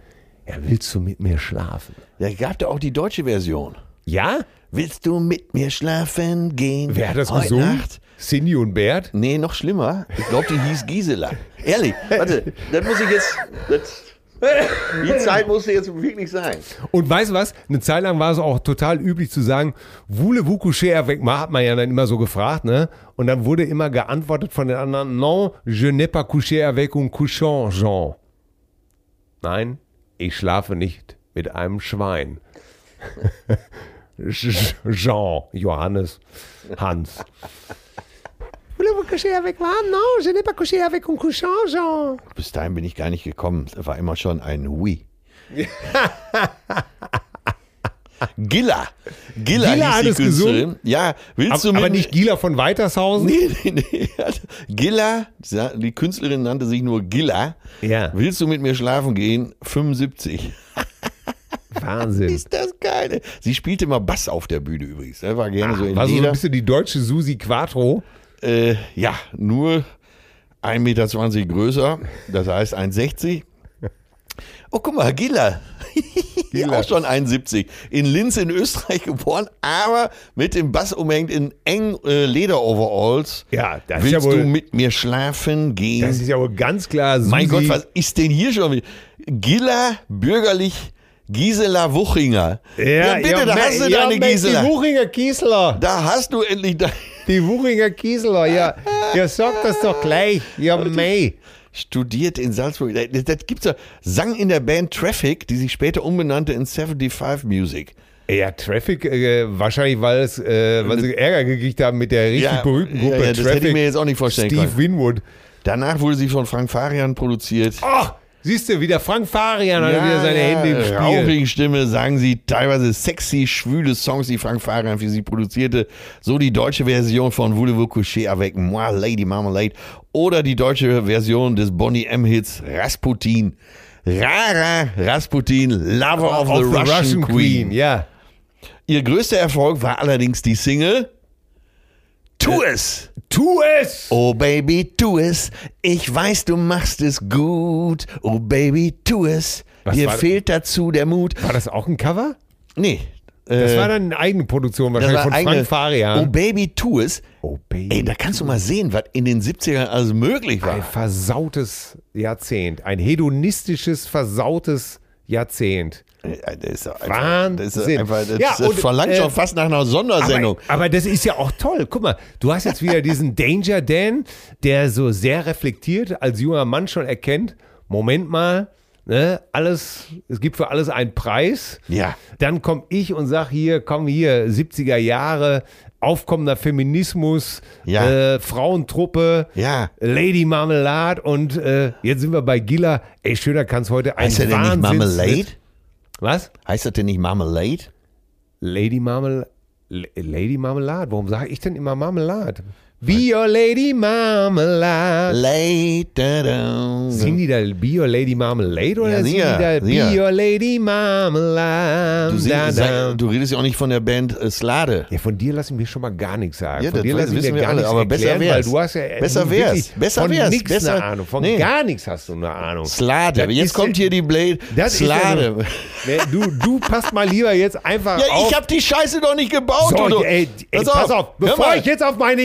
Ja, willst du mit mir schlafen? Ja, gab da auch die deutsche Version. Ja? Willst du mit mir schlafen gehen? Wer hat das Heute gesungen? Nacht? Cindy und Bert? Nee, noch schlimmer. Ich glaube, die hieß Gisela. Ehrlich, warte, das muss ich jetzt. Das, die Zeit musste jetzt wirklich sein. Und weißt du was? Eine Zeit lang war es auch total üblich zu sagen, coucher avec moi? Hat man ja dann immer so gefragt, ne? Und dann wurde immer geantwortet von den anderen, non, je n'ai pas couché avec un couchant, Jean. Nein, ich schlafe nicht mit einem Schwein. Jean, Johannes, Hans. Voulez-vous coucher avec moi? Non, je n'ai pas couché avec un couchant, Jean. Bis dahin bin ich gar nicht gekommen. Es war immer schon ein Oui. Gilla. Gilla, Gilla hat es gesungen? Ja, willst Aber, du mit aber nicht Gila von Weitershausen? Nee, nee, nee. Gilla, die Künstlerin nannte sich nur Gilla. Ja. Willst du mit mir schlafen gehen? 75. Wahnsinn. Ist das geil? Sie spielte immer Bass auf der Bühne übrigens. ne? War gerne so in War so ein bisschen die deutsche Susi Quattro. Äh, ja, nur 1,20 Meter größer, das heißt 1,60. Oh, guck mal, Gilla. Gilla. Auch schon 71. In Linz in Österreich geboren, aber mit dem Bass umhängt in eng äh, Lederoveralls. Ja, das ist Willst ja wohl- du mit mir schlafen gehen? Das ist ja wohl ganz klar Susi. mein Gott, was ist denn hier schon? Gilla, bürgerlich Gisela Wuchinger. Ja, bitte, da me- hast du ja, deine Mensch, Gisela. Die Wuchinger Kiesler. Da hast du endlich deine. Die Wuchinger Kiesler, ja. Ja, sag das doch gleich. Ja, mei. studiert in Salzburg. Das, das gibt's ja. Sang in der Band Traffic, die sich später umbenannte in 75 Music. Ja, Traffic, äh, wahrscheinlich, weil, es, äh, weil sie Ärger gekriegt haben mit der richtig Ja, berühmten Gruppe ja, ja, das Traffic. hätte ich mir jetzt auch nicht vorstellen Steve können. Winwood. Danach wurde sie von Frank Farian produziert. Ach, siehst du, wieder Frank Farian hat wieder seine Hände im Spiel. rauchige Stimme, sagen sie teilweise sexy, schwüle Songs, die Frank Farian für sie produzierte. So die deutsche Version von Voulez-vous coucher avec moi, Lady Marmalade. Oder die deutsche Version des Bonnie M-Hits Rasputin. Rara Rasputin, Lover of, the, Russian, Queen. Ja. Ihr größter Erfolg war allerdings die Single Tu es! Tu es! Oh Baby, tu es. Ich weiß, du machst es gut. Oh Baby, tu es. Was Dir war- fehlt dazu der Mut. War das auch ein Cover? Nee. Das äh, war dann eine eigene Produktion, das wahrscheinlich war von eigene- Frank Farian. Oh Baby, tu es. Oh, Baby. Ey, da kannst du mal sehen, was in den 70ern alles möglich Ein war. versautes Jahrzehnt. Ein hedonistisches, versautes Jahrzehnt. Äh, Das einfach, Wahnsinn. einfach, das, Ja, das und, verlangt äh, schon fast nach einer Sondersendung. Aber, aber das ist ja auch toll. Guck mal, du hast jetzt wieder diesen Danger Dan, der so sehr reflektiert als junger Mann schon erkennt, Moment mal, ne, alles, es gibt für alles einen Preis. Ja. Dann komme ich und sag hier, komm hier, 70er Jahre, aufkommender Feminismus, Ja. äh, Frauentruppe, Ja. Lady Marmelade und äh, jetzt sind wir bei Gilla. Ey, schöner kann es heute ein heißt er denn nicht Marmalade? Was? Heißt das denn nicht Marmalade? Lady Marmelade. Lady Marmelade? Warum sage ich denn immer Marmelade? Be your Lady Marmelade. Late, da, da. Singen die da Be your Lady Marmalade oder Ja, singen die sicher, da sicher. Be your Lady Marmelade? Du, da, sing, da. sag, du redest ja auch nicht von der Band äh, Slade. Ja, von dir lassen wir schon mal gar nichts sagen. Ja, von das dir lassen wissen wir gar alle, nichts aber besser erklären, wär's. weil du hast ja äh, Besser wär's. wirklich Besser von wär's. nichts Besser- eine Ahnung. Von Nee. gar nichts hast du eine Ahnung. Slade. Das Jetzt ist kommt ja- hier die Blade. Das ist ja Slade. Nee, du, du passt mal lieber jetzt einfach Ja, auf. ich hab die Scheiße doch nicht gebaut, So, Udo. ey, ey, pass auf, Hör bevor mal. ich jetzt auf meine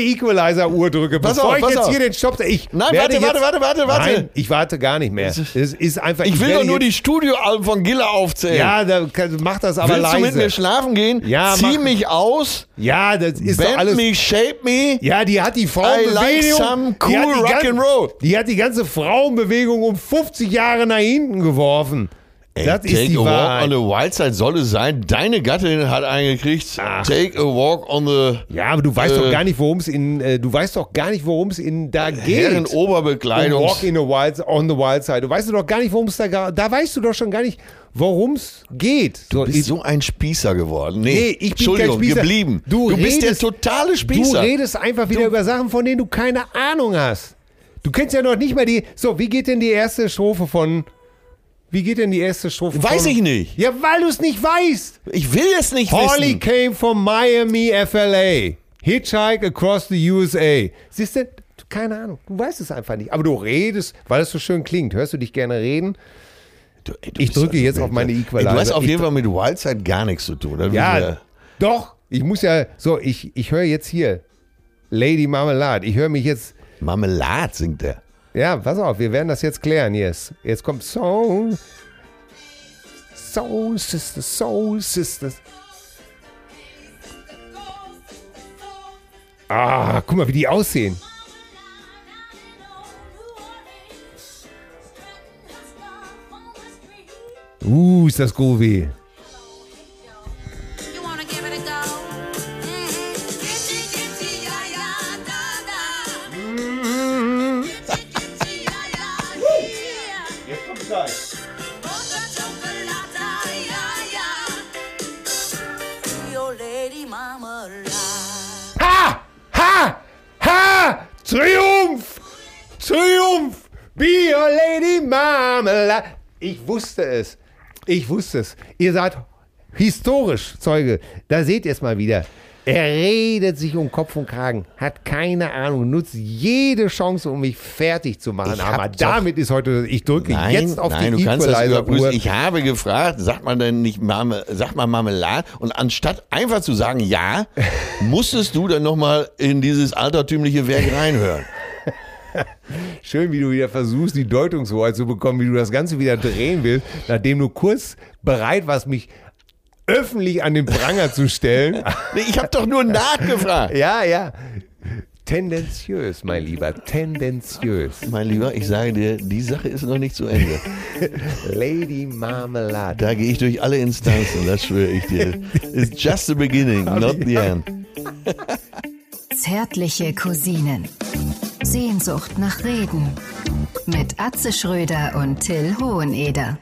Equalizer-Uhr drücke, Pass bevor auf, ich jetzt auf. hier den Stopp, ich Nein, warte, warte, warte, warte, warte. Nein, ich warte gar nicht mehr. Es ist einfach. Ich will werde doch nur die Studioalben von Gilla aufzählen. Ja, da, mach das aber Willst leise. du mit mir schlafen gehen? Ja, Zieh mach- mich aus. ja, das ist doch Bend alles. me, shape me. Ja, die hat die I Frauenbewegung. like some cool rock gan- and roll. Die hat die ganze Frauenbewegung um 50 Jahre nach hinten geworfen. Das Take ist die a walk Wahrheit. on the wild side soll es sein. Deine Gattin hat eingekriegt. Ach. Take a walk on the Ja, aber du weißt Äh, doch gar nicht, worum es in, äh, du weißt doch gar nicht, worum es in da geht. Herren Oberbekleidung. Walk in the wild, on the wild side. Du weißt doch gar nicht, worum es da Da weißt du doch schon gar nicht, worum es geht. Du bist so ein Spießer geworden. Nee, Nee, ich bin Entschuldigung, kein Spießer. geblieben. Du bist der redest- totale du Spießer. redest einfach wieder über Sachen, von denen du keine Ahnung hast. Du kennst ja noch nicht mal die. So, wie geht denn die erste Strophe von. Wie geht denn die erste Strophe Weiß von. ich nicht. Ja, weil du es nicht weißt. Ich will es nicht Holly wissen. came from Miami, FLA. Hitchhike across the USA. Siehst du, keine Ahnung. Du weißt es einfach nicht. Aber du redest, weil es so schön klingt. Hörst du dich gerne reden? Du, ey, du Ich drücke also jetzt auf meine Ey, Equalizer. Du hast auf jeden Fall mit Wildside gar nichts zu tun. oder? Ja, doch. Ich muss ja. So, ich, ich höre jetzt hier. Lady Marmelade. Ich höre mich jetzt. Marmelade singt er. Ja, pass auf, wir werden das jetzt klären. Yes. Jetzt kommt Soul. Soul Sisters, Soul Sisters. Ah, guck mal, wie die aussehen. Uh, ist das groovy. Triumph! Triumph! Be your lady Marmelade. Ich wusste es. Ich wusste es. Ihr seid historisch, Zeuge. Da seht ihr es mal wieder. Er redet sich um Kopf und Kragen, hat keine Ahnung, nutzt jede Chance, um mich fertig zu machen. Aber damit ist heute, ich drücke Nein, jetzt auf nein, die du Equalizer-Uhr. Ich habe gefragt, sagt man denn nicht Marme, sagt man Marmelade? Und anstatt einfach zu sagen ja, musstest du dann nochmal in dieses altertümliche Werk reinhören. Schön, wie du wieder versuchst, die Deutungshoheit zu bekommen, wie du das Ganze wieder drehen willst, nachdem du kurz bereit warst, mich öffentlich an den Pranger zu stellen. Nee, Ich habe doch nur nachgefragt. ja, ja. Tendenziös, mein Lieber, tendenziös. Mein Lieber, ich sage dir, die Sache ist noch nicht zu Ende. Lady Marmelade. Da gehe ich durch alle Instanzen, das schwöre ich dir. It's just the beginning, not the end. Zärtliche Cousinen. Sehnsucht nach Reden. Mit Atze Schröder und Till Hoheneder.